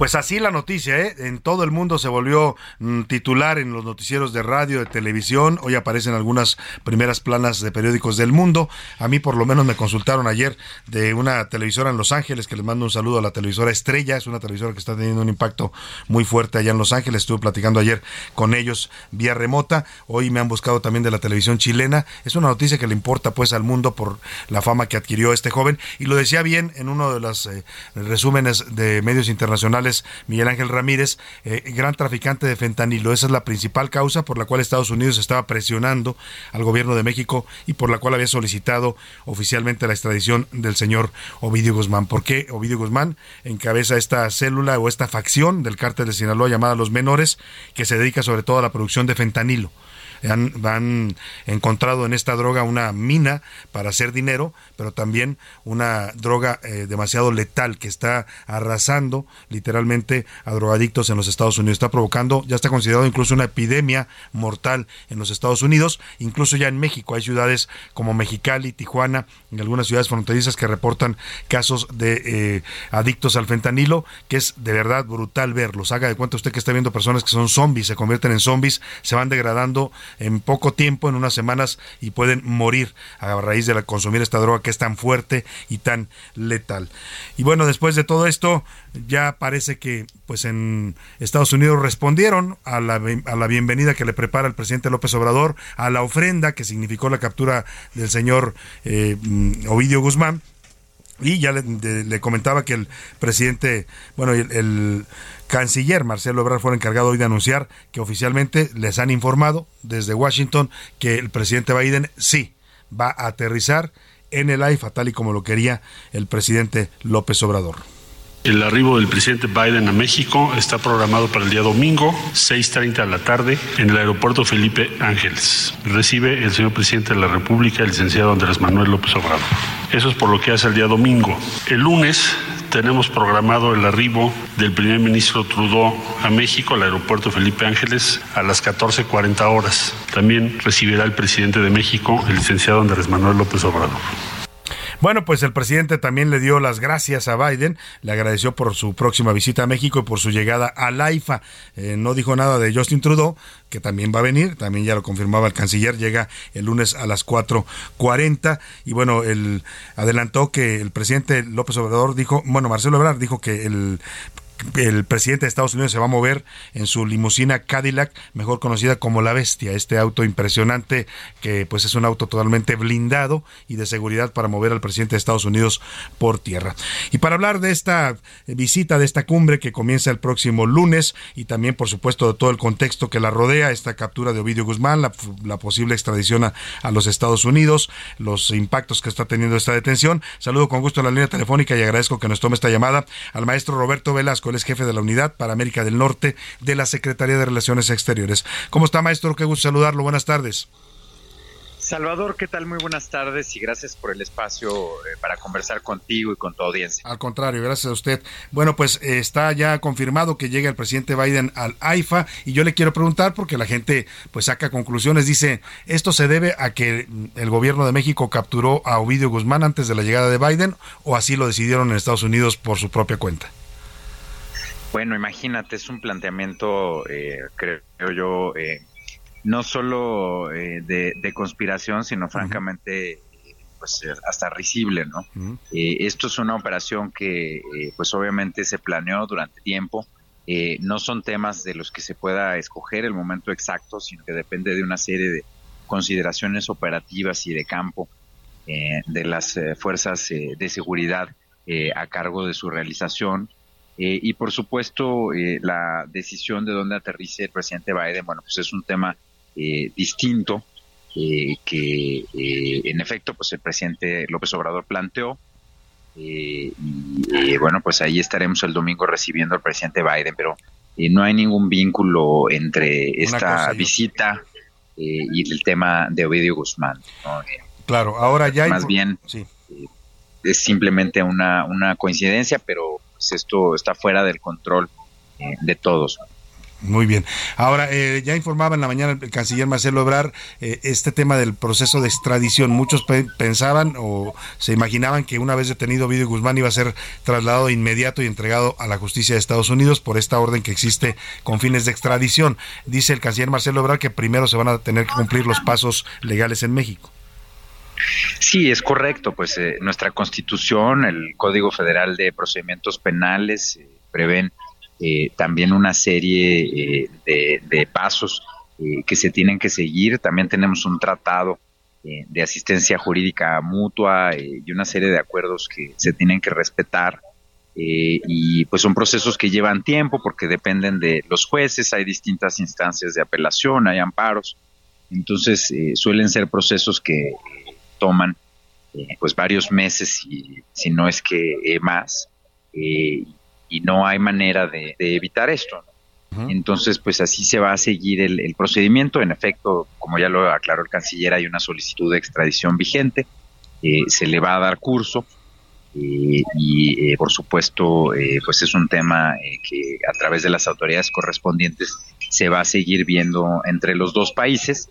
Pues así la noticia, ¿eh? En todo el mundo se volvió mm, titular en los noticieros de radio, de televisión. Hoy aparecen algunas primeras planas de periódicos del mundo. A mí por lo menos me consultaron ayer de una televisora en Los Ángeles, que les mando un saludo a la televisora Estrella. Es una televisora que está teniendo un impacto muy fuerte allá en Los Ángeles. Estuve platicando ayer con ellos vía remota. Hoy me han buscado también de la televisión chilena. Es una noticia que le importa pues al mundo por la fama que adquirió este joven. Y lo decía bien en uno de los eh, resúmenes de medios internacionales Miguel Ángel Ramírez, eh, gran traficante de fentanilo. Esa es la principal causa por la cual Estados Unidos estaba presionando al gobierno de México y por la cual había solicitado oficialmente la extradición del señor Ovidio Guzmán. ¿Por qué Ovidio Guzmán encabeza esta célula o esta facción del cártel de Sinaloa llamada Los Menores, que se dedica sobre todo a la producción de fentanilo? Han, encontrado en esta droga una mina para hacer dinero, pero también una droga eh, demasiado letal que está arrasando literalmente a drogadictos en los Estados Unidos. Está provocando, ya está considerado incluso una epidemia mortal en los Estados Unidos, incluso ya en México. Hay ciudades como Mexicali, Tijuana y algunas ciudades fronterizas que reportan casos de eh, adictos al fentanilo, que es de verdad brutal verlos. Haga de cuenta usted que está viendo personas que son zombies, se convierten en zombies, se van degradando en poco tiempo, en unas semanas, y pueden morir a raíz de consumir esta droga que es tan fuerte y tan letal. Y bueno, después de todo esto, ya parece que pues en Estados Unidos respondieron a la, a la bienvenida que le prepara el presidente López Obrador, a la ofrenda que significó la captura del señor eh, Ovidio Guzmán. Y ya le, comentaba que el presidente, bueno, el canciller Marcelo Ebrard fue el encargado hoy de anunciar que oficialmente les han informado desde Washington que el presidente Biden sí va a aterrizar en el AIFA tal y como lo quería el presidente López Obrador. El arribo del presidente Biden a México está programado para el día domingo, 6.30 de la tarde, en el aeropuerto Felipe Ángeles. Recibe el señor presidente de la República, el licenciado Andrés Manuel López Obrador. Eso es por lo que hace el día domingo. El lunes tenemos programado el arribo del primer ministro Trudeau a México, al aeropuerto Felipe Ángeles, a las 14.40 horas. También recibirá el presidente de México, el licenciado Andrés Manuel López Obrador. Bueno, pues el presidente también le dio las gracias a Biden, le agradeció por su próxima visita a México y por su llegada a la IFA. Eh, no dijo nada de Justin Trudeau, que también va a venir, también ya lo confirmaba el canciller, llega el lunes a las 4.40 y bueno, adelantó que el presidente López Obrador dijo, bueno, Marcelo Ebrard dijo que el el presidente de Estados Unidos se va a mover en su limusina Cadillac, mejor conocida como La Bestia, este auto impresionante que pues es un auto totalmente blindado y de seguridad para mover al presidente de Estados Unidos por tierra. Y para hablar de esta visita, de esta cumbre que comienza el próximo lunes y también por supuesto de todo el contexto que la rodea, esta captura de Ovidio Guzmán, la, posible extradición a, a, los Estados Unidos, los impactos que está teniendo esta detención, saludo con gusto a la línea telefónica y agradezco que nos tome esta llamada al maestro Roberto Velasco es jefe de la unidad para América del Norte de la Secretaría de Relaciones Exteriores. ¿Cómo está, maestro? Qué gusto saludarlo. Buenas tardes. Salvador, ¿qué tal? Muy buenas tardes y gracias por el espacio eh, para conversar contigo y con tu audiencia. Al contrario, gracias a usted. Bueno, pues eh, está ya confirmado que llega el presidente Biden al AIFA y yo le quiero preguntar porque la gente pues saca conclusiones, dice, ¿esto se debe a que el gobierno de México capturó a Ovidio Guzmán antes de la llegada de Biden o así lo decidieron en Estados Unidos por su propia cuenta? Bueno, imagínate, es un planteamiento, eh, creo yo, eh, no solo eh, de, conspiración, sino francamente, pues hasta risible, ¿no? esto es una operación que, pues obviamente se planeó durante tiempo. no son temas de los que se pueda escoger el momento exacto, sino que depende de una serie de consideraciones operativas y de campo de las fuerzas de seguridad a cargo de su realización eh, y por supuesto, eh, la decisión de dónde aterrice el presidente Biden, bueno, pues es un tema eh, distinto que en efecto, pues el presidente López Obrador planteó. y bueno, pues ahí estaremos el domingo recibiendo al presidente Biden, pero no hay ningún vínculo entre esta visita y el tema de Ovidio Guzmán. claro, ahora ya hay... Más bien, es simplemente una, una coincidencia, pero pues, esto está fuera del control eh, de todos. Muy bien. Ahora, eh, ya informaba en la mañana el canciller Marcelo Ebrar eh, este tema del proceso de extradición. Muchos pensaban o se imaginaban que una vez detenido Vidio Guzmán iba a ser trasladado inmediato y entregado a la justicia de Estados Unidos por esta orden que existe con fines de extradición. Dice el canciller Marcelo Ebrar que primero se van a tener que cumplir los pasos legales en México. Sí, es correcto. Pues eh, nuestra Constitución, el Código Federal de Procedimientos Penales eh, prevén eh, también una serie de, pasos que se tienen que seguir. También tenemos un tratado de asistencia jurídica mutua y una serie de acuerdos que se tienen que respetar. eh, y pues son procesos que llevan tiempo porque dependen de los jueces, hay distintas instancias de apelación, hay amparos, entonces eh, suelen ser procesos que eh, toman pues varios meses y si no es que más y no hay manera de, evitar esto. Entonces, pues así se va a seguir el, el, procedimiento. En efecto, como ya lo aclaró el canciller, hay una solicitud de extradición vigente. se le va a dar curso eh, y eh, por supuesto eh, pues es un tema que a través de las autoridades correspondientes se va a seguir viendo entre los dos países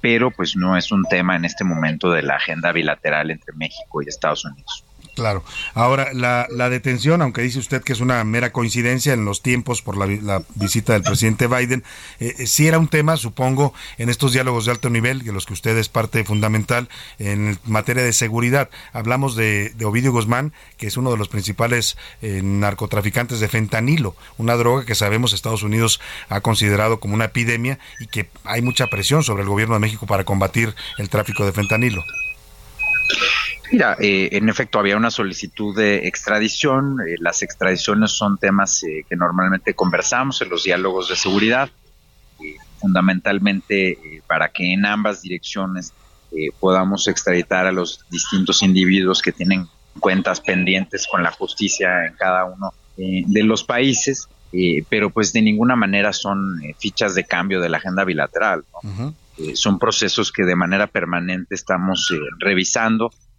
pero pues no es un tema en este momento de la agenda bilateral entre México y Estados Unidos. Claro. Ahora, la, la, detención, aunque dice usted que es una mera coincidencia en los tiempos por la, visita del presidente Biden, eh, eh, sí era un tema, supongo, en estos diálogos de alto nivel, de los que usted es parte fundamental en materia de seguridad. Hablamos de, Ovidio Guzmán, que es uno de los principales eh, narcotraficantes de fentanilo, una droga que sabemos Estados Unidos ha considerado como una epidemia y que hay mucha presión sobre el gobierno de México para combatir el tráfico de fentanilo. Mira, eh, en efecto había una solicitud de extradición. Eh, las extradiciones son temas eh, que normalmente conversamos en los diálogos de seguridad, fundamentalmente para que en ambas direcciones podamos extraditar a los distintos individuos que tienen cuentas pendientes con la justicia en cada uno de los países, pero pues de ninguna manera son fichas de cambio de la agenda bilateral. son procesos que de manera permanente estamos revisando eh,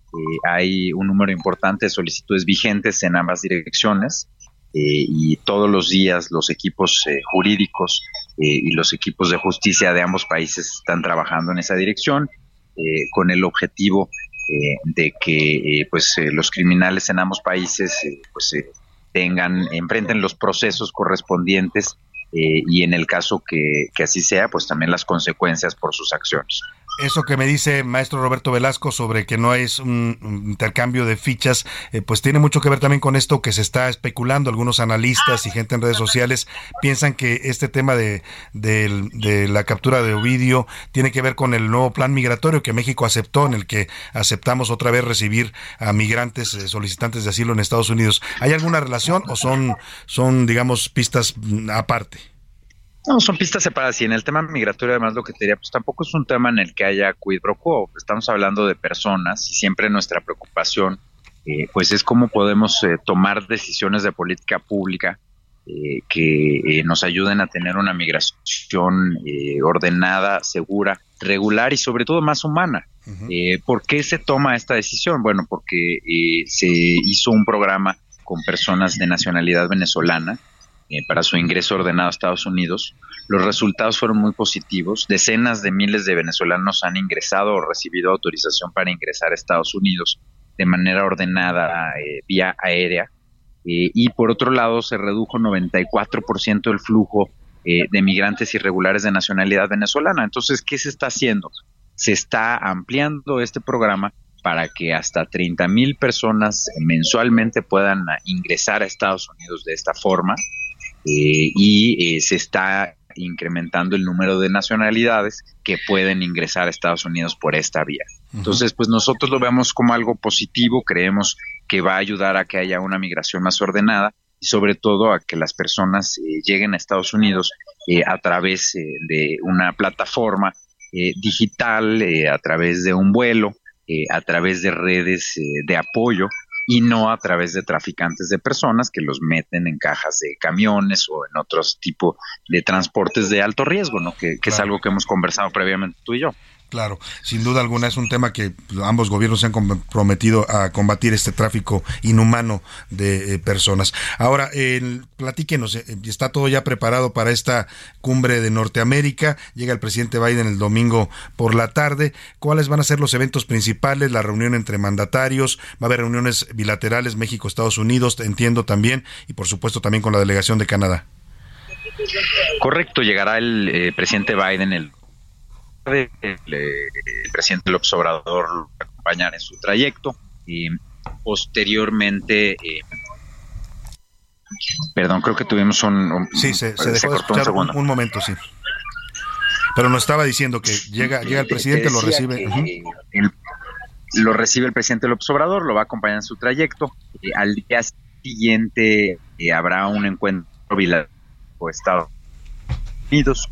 hay un número importante de solicitudes vigentes en ambas direcciones eh, y todos los días los equipos eh, jurídicos y los equipos de justicia de ambos países están trabajando en esa dirección con el objetivo de que pues los criminales en ambos países pues tengan enfrenten los procesos correspondientes y en el caso que, que así sea pues también las consecuencias por sus acciones. Eso que me dice maestro Roberto Velasco sobre que no es un, intercambio de fichas, eh, pues tiene mucho que ver también con esto que se está especulando. Algunos analistas y gente en redes sociales piensan que este tema de, la captura de Ovidio tiene que ver con el nuevo plan migratorio que México aceptó, en el que aceptamos otra vez recibir a migrantes eh, solicitantes de asilo en Estados Unidos. ¿Hay alguna relación o son, son digamos, pistas mm, aparte? No, son pistas separadas. Y en el tema migratorio, además, lo que te diría, pues tampoco es un tema en el que haya quid pro quo. Estamos hablando de personas y siempre nuestra preocupación, eh, pues es cómo podemos eh, tomar decisiones de política pública eh, que nos ayuden a tener una migración ordenada, segura, regular y sobre todo más humana. ¿Por qué se toma esta decisión? Bueno, porque se hizo un programa con personas de nacionalidad venezolana eh, para su ingreso ordenado a Estados Unidos. Los resultados fueron muy positivos. Decenas de miles de venezolanos han ingresado o recibido autorización para ingresar a Estados Unidos de manera ordenada eh, vía aérea. Eh, y por otro lado, se redujo 94% el flujo de migrantes irregulares de nacionalidad venezolana. Entonces, ¿qué se está haciendo? Se está ampliando este programa para que hasta 30 mil personas mensualmente puedan ingresar a Estados Unidos de esta forma eh, y eh, se está incrementando el número de nacionalidades que pueden ingresar a Estados Unidos por esta vía. Entonces, pues nosotros lo vemos como algo positivo, creemos que va a ayudar a que haya una migración más ordenada y sobre todo a que las personas eh, lleguen a Estados Unidos a través de una plataforma digital, a través de un vuelo, a través de redes de apoyo y no a través de traficantes de personas que los meten en cajas de camiones o en otros tipo de transportes de alto riesgo, ¿no? Que, que es algo que hemos conversado previamente tú y yo. Claro, sin duda alguna es un tema que ambos gobiernos se han comprometido a combatir este tráfico inhumano de eh, personas. Ahora, platíquenos, eh, está todo ya preparado para esta cumbre de Norteamérica. Llega el presidente Biden el domingo por la tarde. ¿Cuáles van a ser los eventos principales? La reunión entre mandatarios, va a haber reuniones bilaterales México, Estados Unidos, entiendo también, y por supuesto también con la delegación de Canadá. Correcto, llegará el eh, presidente Biden el el, presidente López Obrador lo acompañar en su trayecto y posteriormente eh, perdón creo que tuvimos un, sí se, dejó de escuchar un, momento sí pero nos estaba diciendo que llega llega el presidente lo recibe lo recibe el presidente López Obrador lo va a acompañar en su trayecto al día siguiente eh, habrá un encuentro bilateral con Estados Unidos,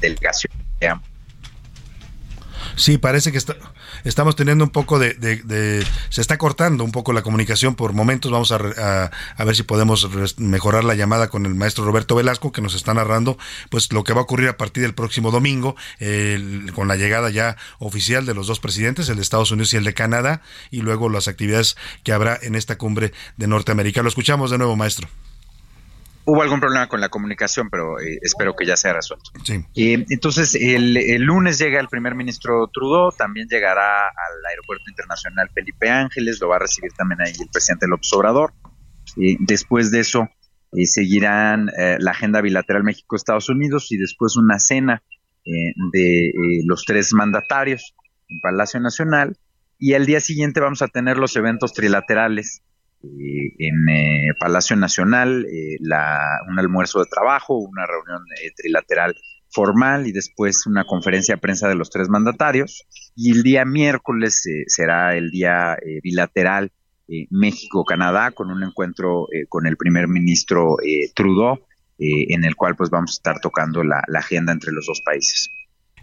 delegación. Sí, parece que está, estamos teniendo un poco de, de- Se está cortando un poco la comunicación por momentos. Vamos a, a- a ver si podemos mejorar la llamada con el maestro Roberto Velasco, que nos está narrando pues lo que va a ocurrir a partir del próximo domingo, el- con la llegada ya oficial de los dos presidentes, el de Estados Unidos y el de Canadá, y luego las actividades que habrá en esta cumbre de Norteamérica. Lo escuchamos de nuevo, maestro. Hubo algún problema con la comunicación, pero eh, espero que ya sea resuelto. Sí. Eh, entonces, el, el lunes llega el primer ministro Trudeau, también llegará al Aeropuerto Internacional Felipe Ángeles, lo va a recibir también ahí el presidente López Obrador. Eh, después de eso, eh, seguirán eh, la agenda bilateral México-Estados Unidos y después una cena de los tres mandatarios en Palacio Nacional. Y al día siguiente vamos a tener los eventos trilaterales en eh, Palacio Nacional, eh, la, un almuerzo de trabajo, una reunión eh, trilateral formal y después una conferencia de prensa de los tres mandatarios. Y el día miércoles eh, será el día eh, bilateral eh, México-Canadá con un encuentro eh, con el primer ministro eh, Trudeau, eh, en el cual pues vamos a estar tocando la agenda entre los dos países.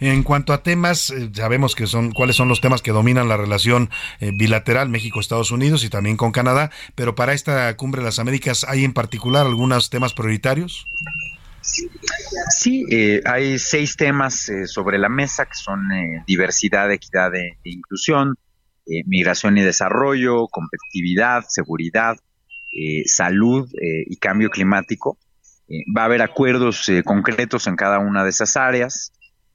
En cuanto a temas, eh, sabemos que son cuáles son los temas que dominan la relación eh, bilateral México-Estados Unidos y también con Canadá, pero para esta cumbre de las Américas hay en particular algunos temas prioritarios. Sí, eh, hay seis temas eh, sobre la mesa que son eh, diversidad, equidad e, e inclusión, eh, migración y desarrollo, competitividad, seguridad, eh, salud eh, y cambio climático. Eh, va a haber acuerdos eh, concretos en cada una de esas áreas.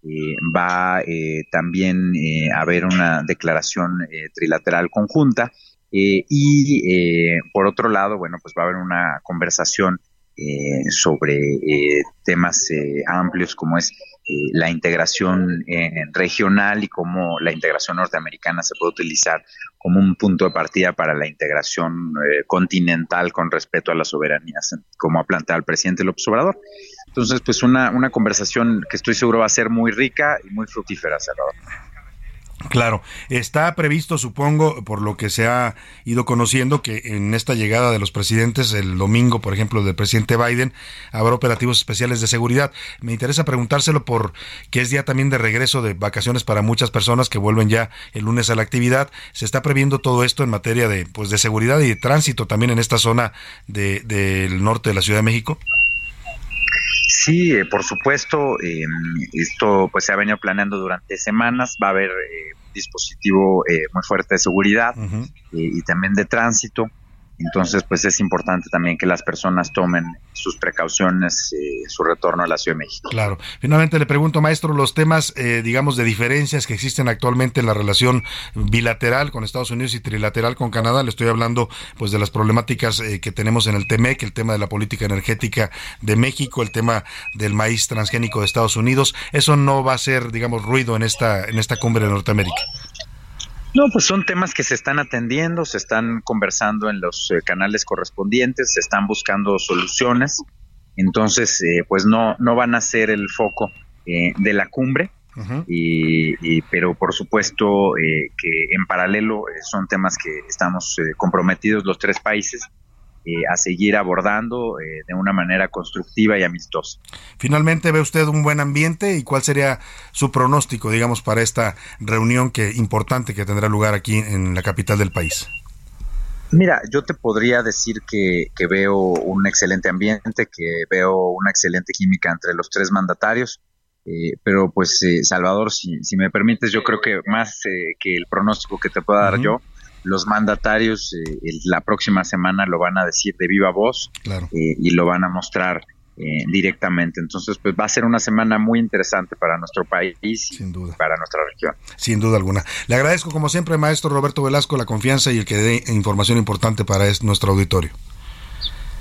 Eh, va eh, también eh, a haber una declaración eh, trilateral conjunta. Eh, y eh, por otro lado, bueno, pues va a haber una conversación sobre temas amplios como es la integración regional y cómo la integración norteamericana se puede utilizar como un punto de partida para la integración continental con respeto a las soberanías, como ha planteado el presidente López Obrador. Entonces, pues una, una conversación que estoy seguro va a ser muy rica y muy fructífera, Salvador. Claro, está previsto, supongo, por lo que se ha ido conociendo, que en esta llegada de los presidentes, el domingo, por ejemplo, del presidente Biden, habrá operativos especiales de seguridad. Me interesa preguntárselo por que es día también de regreso de vacaciones para muchas personas que vuelven ya el lunes a la actividad. ¿Se está previendo todo esto en materia de, pues, de seguridad y de tránsito también en esta zona de- del norte de la Ciudad de México? Sí, eh, por supuesto, eh, esto pues se ha venido planeando durante semanas, va a haber eh, un dispositivo eh, muy fuerte de seguridad eh, y también de tránsito, entonces pues es importante también que las personas tomen sus precauciones, eh, su retorno a la Ciudad de México. Claro. Finalmente le pregunto, maestro, los temas, eh, digamos, de diferencias que existen actualmente en la relación bilateral con Estados Unidos y trilateral con Canadá. Le estoy hablando, pues, de las problemáticas eh, que tenemos en el TEMEC, el tema de la política energética de México, el tema del maíz transgénico de Estados Unidos. Eso no va a ser, digamos, ruido en esta, en esta cumbre de Norteamérica. No, pues son temas que se están atendiendo, se están conversando en los eh, canales correspondientes, se están buscando soluciones. Entonces, eh, pues no, no van a ser el foco eh, de la cumbre, y, y- pero por supuesto eh, que en paralelo son temas que estamos eh, comprometidos los tres países a seguir abordando eh, de una manera constructiva y amistosa. Finalmente, ¿ve usted un buen ambiente y cuál sería su pronóstico, digamos, para esta reunión que importante que tendrá lugar aquí en la capital del país? Mira, yo te podría decir que, que veo un excelente ambiente, que veo una excelente química entre los tres mandatarios, eh, pero pues eh, Salvador, si, si me permites, yo creo que más eh, que el pronóstico que te pueda dar yo, los mandatarios eh, la próxima semana lo van a decir de viva voz Claro. eh, y lo van a mostrar eh, directamente. Entonces, pues va a ser una semana muy interesante para nuestro país y para nuestra región. Sin duda alguna. Le agradezco, como siempre, maestro Roberto Velasco, la confianza y el que dé información importante para es- nuestro auditorio.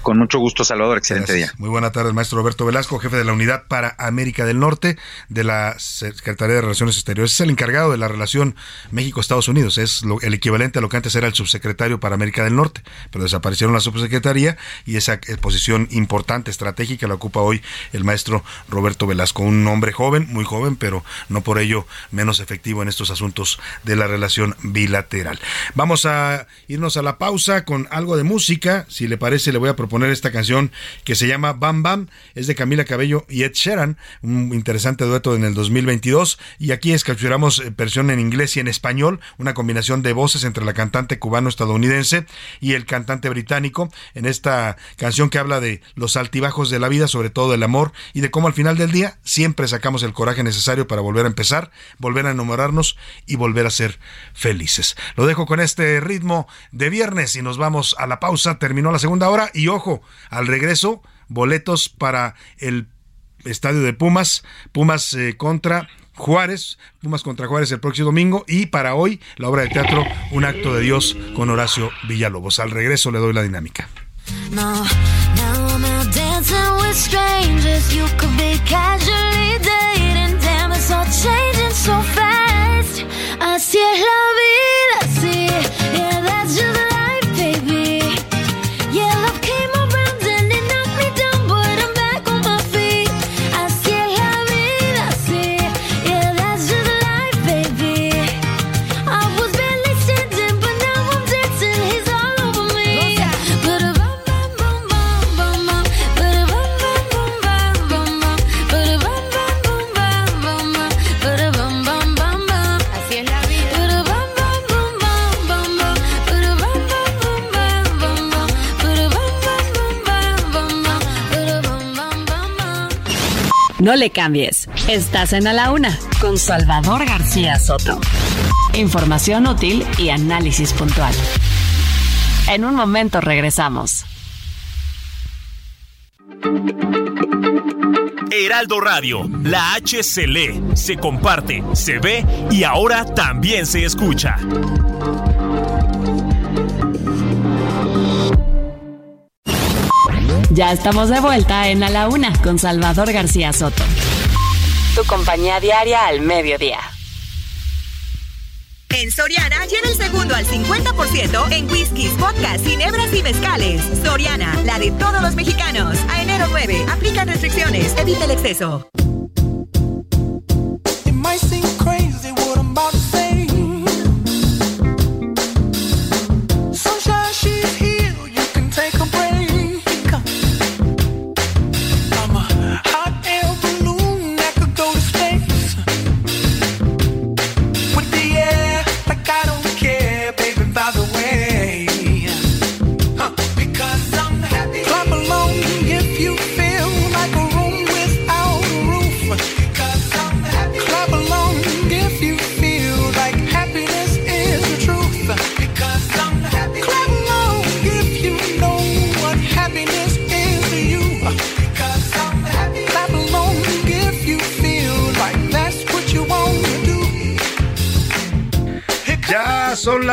Con mucho gusto, Salvador. Excelente Gracias. día. Muy buena tarde, maestro Roberto Velasco, jefe de la unidad para América del Norte de la Secretaría de Relaciones Exteriores. Es el encargado de la relación México-Estados Unidos. Es lo- el equivalente a lo que antes era el subsecretario para América del Norte. Pero desaparecieron la subsecretaría y esa eh, posición importante, estratégica, la ocupa hoy el maestro Roberto Velasco. Un hombre joven, muy joven, pero no por ello menos efectivo en estos asuntos de la relación bilateral. Vamos a irnos a la pausa con algo de música. Si le parece, le voy a proponer esta canción que se llama Bam Bam. Es de Camila Cabello y Ed Sheeran, un interesante dueto en el 2022. Y aquí escuchamos eh, versión en inglés y en español, una combinación de voces entre la cantante cubano-estadounidense y el cantante británico en esta canción que habla de los altibajos de la vida, sobre todo del amor y de cómo al final del día siempre sacamos el coraje necesario para volver a empezar, volver a enamorarnos y volver a ser felices. Lo dejo con este ritmo de viernes y nos vamos a la pausa. Terminó la segunda hora y ojo, al regreso, boletos para el estadio de Pumas, Pumas eh, contra Juárez, Pumas contra Juárez el próximo domingo y para hoy la obra de teatro Un acto de Dios con Horacio Villalobos. Al regreso le doy la dinámica. No. Así es la vida, sí. Yeah, No le cambies. Estás en A la Una con Salvador García Soto. Información útil y análisis puntual. En un momento regresamos. Heraldo Radio, la H se lee, se comparte, se ve y ahora también se escucha. Ya estamos de vuelta en A la Una con Salvador García Soto. Tu compañía diaria al mediodía. En Soriana lleva el segundo al 50% en whiskies, vodkas, ginebras y mezcales. Soriana, la de todos los mexicanos. A enero 9, aplica restricciones, evita el exceso. It might seem crazy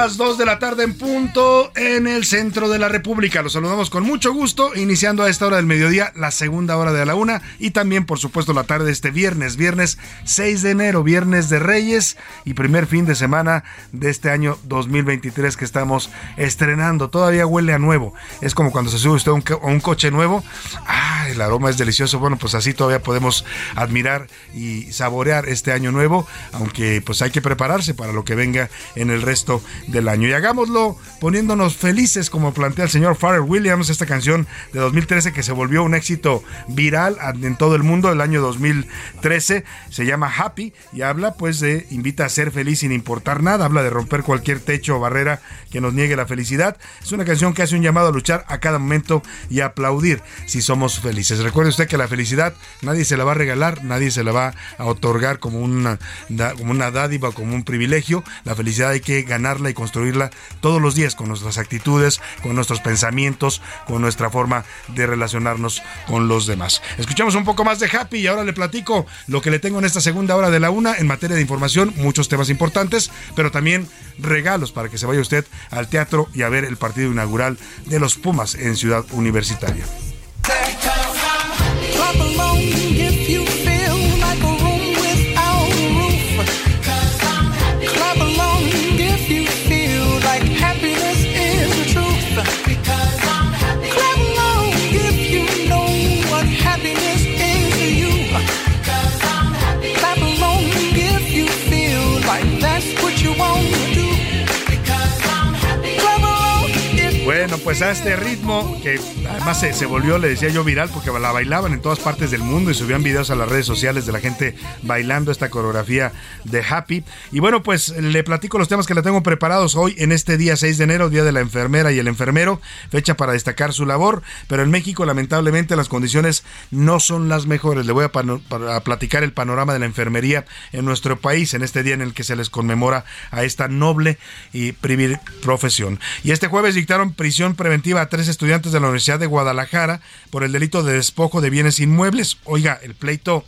las 2 de la tarde en punto en el centro de la República. Los saludamos con mucho gusto, iniciando a esta hora del mediodía, la segunda hora de la una y también, por supuesto, la tarde de este viernes, viernes 6 de enero, viernes de Reyes y primer fin de semana de este año 2023 que estamos estrenando. Todavía huele a nuevo. Es como cuando se sube usted a un, coche nuevo. Ah, el aroma es delicioso. Bueno, pues así todavía podemos admirar y saborear este año nuevo, aunque pues hay que prepararse para lo que venga en el resto del año. Y hagámoslo poniéndonos felices, como plantea el señor Pharrell Williams, esta canción de 2013 que se volvió un éxito viral en todo el mundo el año 2013. Se llama Happy y habla pues de invita a ser feliz sin importar nada, habla de romper cualquier techo o barrera que nos niegue la felicidad. Es una canción que hace un llamado a luchar a cada momento y aplaudir si somos felices. Recuerde usted que la felicidad nadie se la va a regalar, nadie se la va a otorgar como una, como una dádiva, como un privilegio. La felicidad hay que ganarla y construirla todos los días con nuestras actitudes, con nuestros pensamientos, con nuestra forma de relacionarnos con los demás. Escuchamos un poco más de Happy y ahora le platico lo que le tengo en esta segunda hora de la una en materia de información, muchos temas importantes, pero también regalos para que se vaya usted al teatro y a ver el partido inaugural de los Pumas en Ciudad Universitaria. Pues a este ritmo, que además se, se volvió, le decía yo, viral, porque la bailaban en todas partes del mundo y subían videos a las redes sociales de la gente bailando esta coreografía de Happy. Y bueno, pues le platico los temas que le tengo preparados hoy en este día 6 de enero, Día de la Enfermera y el Enfermero, fecha para destacar su labor, pero en México lamentablemente las condiciones no son las mejores. Le voy a, platicar el panorama de la enfermería en nuestro país en este día en el que se les conmemora a esta noble y profesión. Y este jueves dictaron prisión preventiva a tres estudiantes de la Universidad de Guadalajara por el delito de despojo de bienes inmuebles. Oiga, el pleito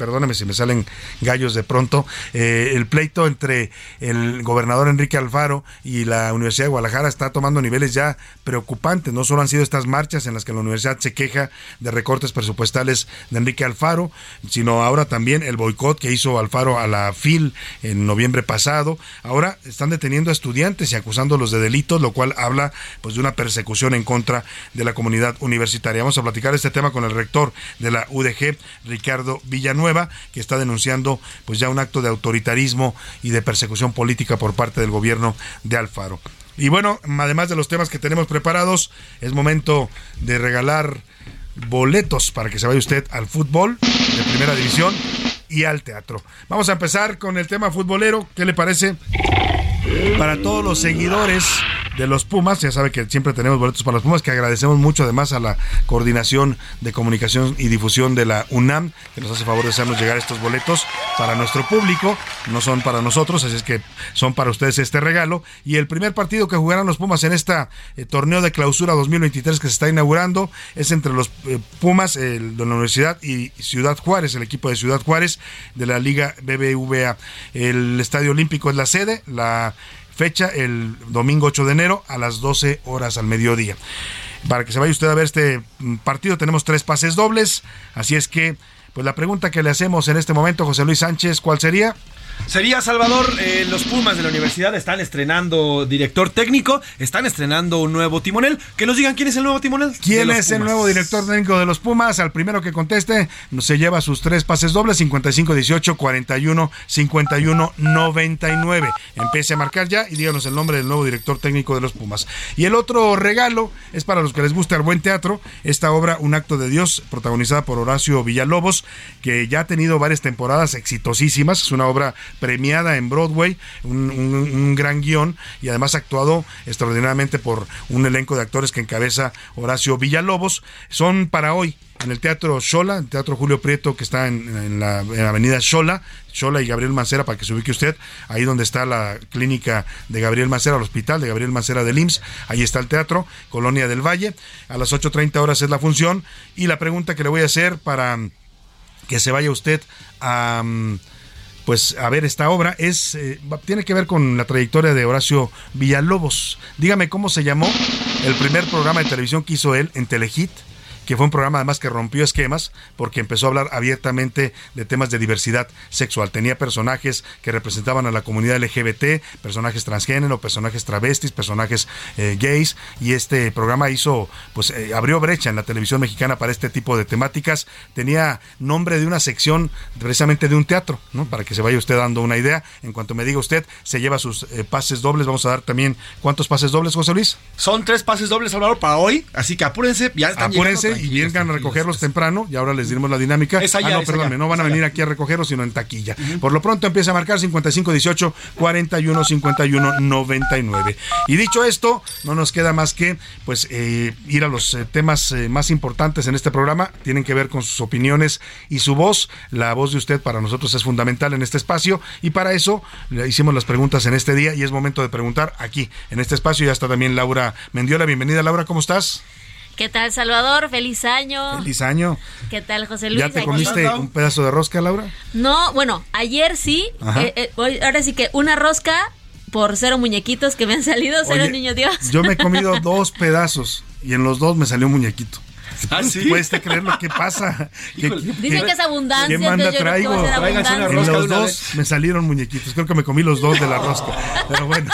perdóneme si me salen gallos de pronto, eh, el pleito entre el gobernador Enrique Alfaro y la Universidad de Guadalajara está tomando niveles ya preocupantes. No solo han sido estas marchas en las que la universidad se queja de recortes presupuestales de Enrique Alfaro, sino ahora también el boicot que hizo Alfaro a la FIL en noviembre pasado. Ahora están deteniendo a estudiantes y acusándolos de delitos, lo cual habla pues de una persecución en contra de la comunidad universitaria. Vamos a platicar este tema con el rector de la UDG, Ricardo Villanueva, que está denunciando pues ya un acto de autoritarismo y de persecución política por parte del gobierno de Alfaro. Y bueno, además de los temas que tenemos preparados, es momento de regalar boletos para que se vaya usted al fútbol de primera división y al teatro. Vamos a empezar con el tema futbolero. ¿Qué le parece? Para todos los seguidores de los Pumas, ya sabe que siempre tenemos boletos para los Pumas, que agradecemos mucho además a la coordinación de comunicación y difusión de la UNAM, que nos hace favor de hacernos llegar estos boletos para nuestro público, no son para nosotros, así es que son para ustedes este regalo. Y el primer partido que jugarán los Pumas en este torneo de clausura 2023 que se está inaugurando es entre los eh, Pumas el de la Universidad y Ciudad Juárez, el equipo de Ciudad Juárez de la Liga BBVA. El Estadio Olímpico es la sede, la fecha el domingo 8 de enero a las 12 horas al mediodía. Para que se vaya usted a ver este mm, partido tenemos tres pases dobles, así es que pues la pregunta que le hacemos en este momento José Luis Sánchez, ¿cuál sería? Sería Salvador, eh, los Pumas de la universidad están estrenando director técnico, están estrenando un nuevo timonel. Que nos digan quién es el nuevo timonel. ¿Quién es el nuevo director técnico de los Pumas? Al primero que conteste, se lleva sus tres pases dobles, 55 18 41 51 99. Empiece a marcar ya y díganos el nombre del nuevo director técnico de los Pumas. Y el otro regalo es para los que les gusta el buen teatro, esta obra Un acto de Dios, protagonizada por Horacio Villalobos, que ya ha tenido varias temporadas exitosísimas, es una obra premiada en Broadway, un, gran guion y además actuado extraordinariamente por un elenco de actores que encabeza Horacio Villalobos. Son para hoy en el Teatro Shola, el Teatro Julio Prieto que está en, la, en la avenida Shola, Shola y Gabriel Mancera para que se ubique usted, ahí donde está la clínica de Gabriel Mancera, el hospital de Gabriel Mancera del IMSS, ahí está el teatro, Colonia del Valle, a las 8.30 horas es la función y la pregunta que le voy a hacer para que se vaya usted a... mm, pues a ver esta obra es eh, tiene que ver con la trayectoria de Horacio Villalobos. Dígame cómo se llamó el primer programa de televisión que hizo él en Telehit, que fue un programa además que rompió esquemas porque empezó a hablar abiertamente de temas de diversidad sexual. Tenía personajes que representaban a la comunidad LGBT, personajes transgénero, personajes travestis, personajes eh, gays y este programa hizo pues eh, abrió brecha en la televisión mexicana para este tipo de temáticas. Tenía nombre de una sección precisamente de un teatro, ¿no? Para que se vaya usted dando una idea. En cuanto me diga usted, se lleva sus eh, pases dobles. Vamos a dar también ¿cuántos pases dobles, José Luis? Son tres pases dobles, Salvador, para hoy. Así que apúrense, ya están Apúrense, llegando, y vengan a recogerlos temprano, y ahora les diremos la dinámica. Es allá, ah, no, es perdón, allá, no van a allá. venir aquí a recogerlos, sino en taquilla. Por lo pronto empieza a marcar 5518 41 51 99. Y dicho esto, no nos queda más que pues eh, ir a los eh, temas eh, más importantes en este programa. Tienen que ver con sus opiniones y su voz. La voz de usted para nosotros es fundamental en este espacio y para eso le hicimos las preguntas en este día y es momento de preguntar aquí en este espacio. Ya está también Laura Mendiola. Bienvenida Laura, ¿cómo estás? ¿Qué tal, Salvador? Feliz año. Feliz año. ¿Qué tal, José Luis? ¿Ya te comiste un pedazo de rosca, Laura? No, bueno, ayer sí. Eh, eh, hoy- ahora sí que una rosca por cero muñequitos que me han salido, cero Oye, niño Dios. Yo me he comido dos pedazos y en los dos me salió un muñequito. ¿Ah, sí? ¿Puedes creer lo que pasa? ¿Qué, Dicen que es abundancia, ¿Qué manda que traigo? En los una dos vez. me salieron muñequitos. Creo que me comí los dos de la rosca. Pero bueno,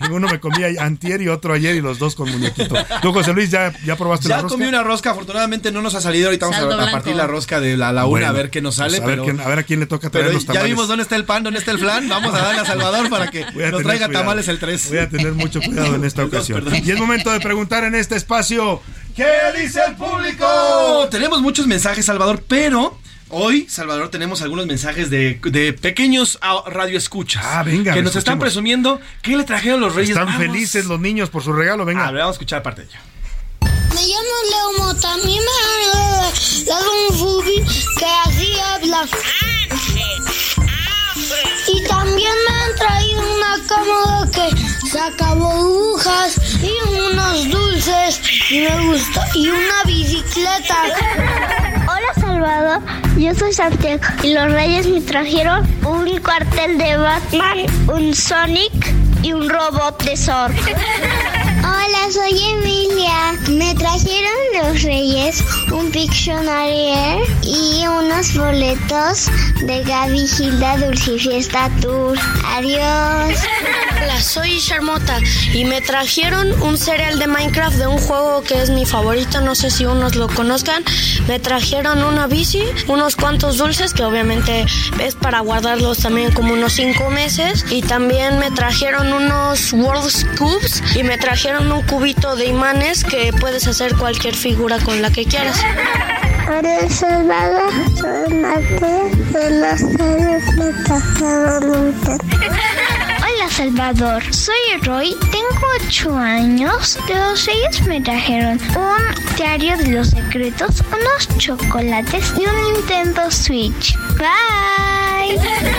en uno me comí antier y otro ayer y los dos con muñequito. Tú, José Luis, ¿ya, ya probaste la Ya rosca? comí una rosca, afortunadamente no nos ha salido. Ahorita vamos a, Saldo a blanco. partir la rosca de la, la una Bueno, a ver qué nos sale. pues a, ver pero quién- a ver a quién le toca traer pero los ya tamales. vimos dónde está el pan, dónde está el flan. Vamos a darle a Salvador para que nos traiga cuidado. tamales el 3. Voy a tener mucho cuidado en esta ocasión. Y es momento de preguntar en este espacio, ¿qué dice el público? Tenemos muchos mensajes, Salvador, pero hoy, Salvador, tenemos algunos mensajes de, de pequeños radioescuchas. Ah, venga, Que nos están presumiendo qué le trajeron los Reyes Están felices los niños por su regalo, venga. A ver, vamos a escuchar parte de ella. Me llamo Leo Mota, a mí me dado un Fubi que así habla. Y también me han traído una cama que saca burbujas y unos dulces y me gusta y una bicicleta. Hola Salvador, yo soy Santiago y los reyes me trajeron un cuartel de Batman, un Sonic y un robot de Thor. Hola, soy Emilia. Me trajeron los reyes un Pictionary y unos boletos de Gaby Gilda Dulce Fiesta Tour. Adiós. Hola, soy Charmota y me trajeron un cereal de Minecraft de un juego que es mi favorito, no sé si unos lo conozcan. Me trajeron una bici, unos cuantos dulces que obviamente es para guardarlos también como unos 5 meses y también me trajeron unos World Cubes y me trajeron un cubito de imanes que puedes hacer cualquier figura con la que quieras. Hola, Salvador. Soy de los Hola Salvador, soy Roy, tengo 8 años. De los reyes me trajeron un diario de los secretos, unos chocolates y un Nintendo Switch. Bye.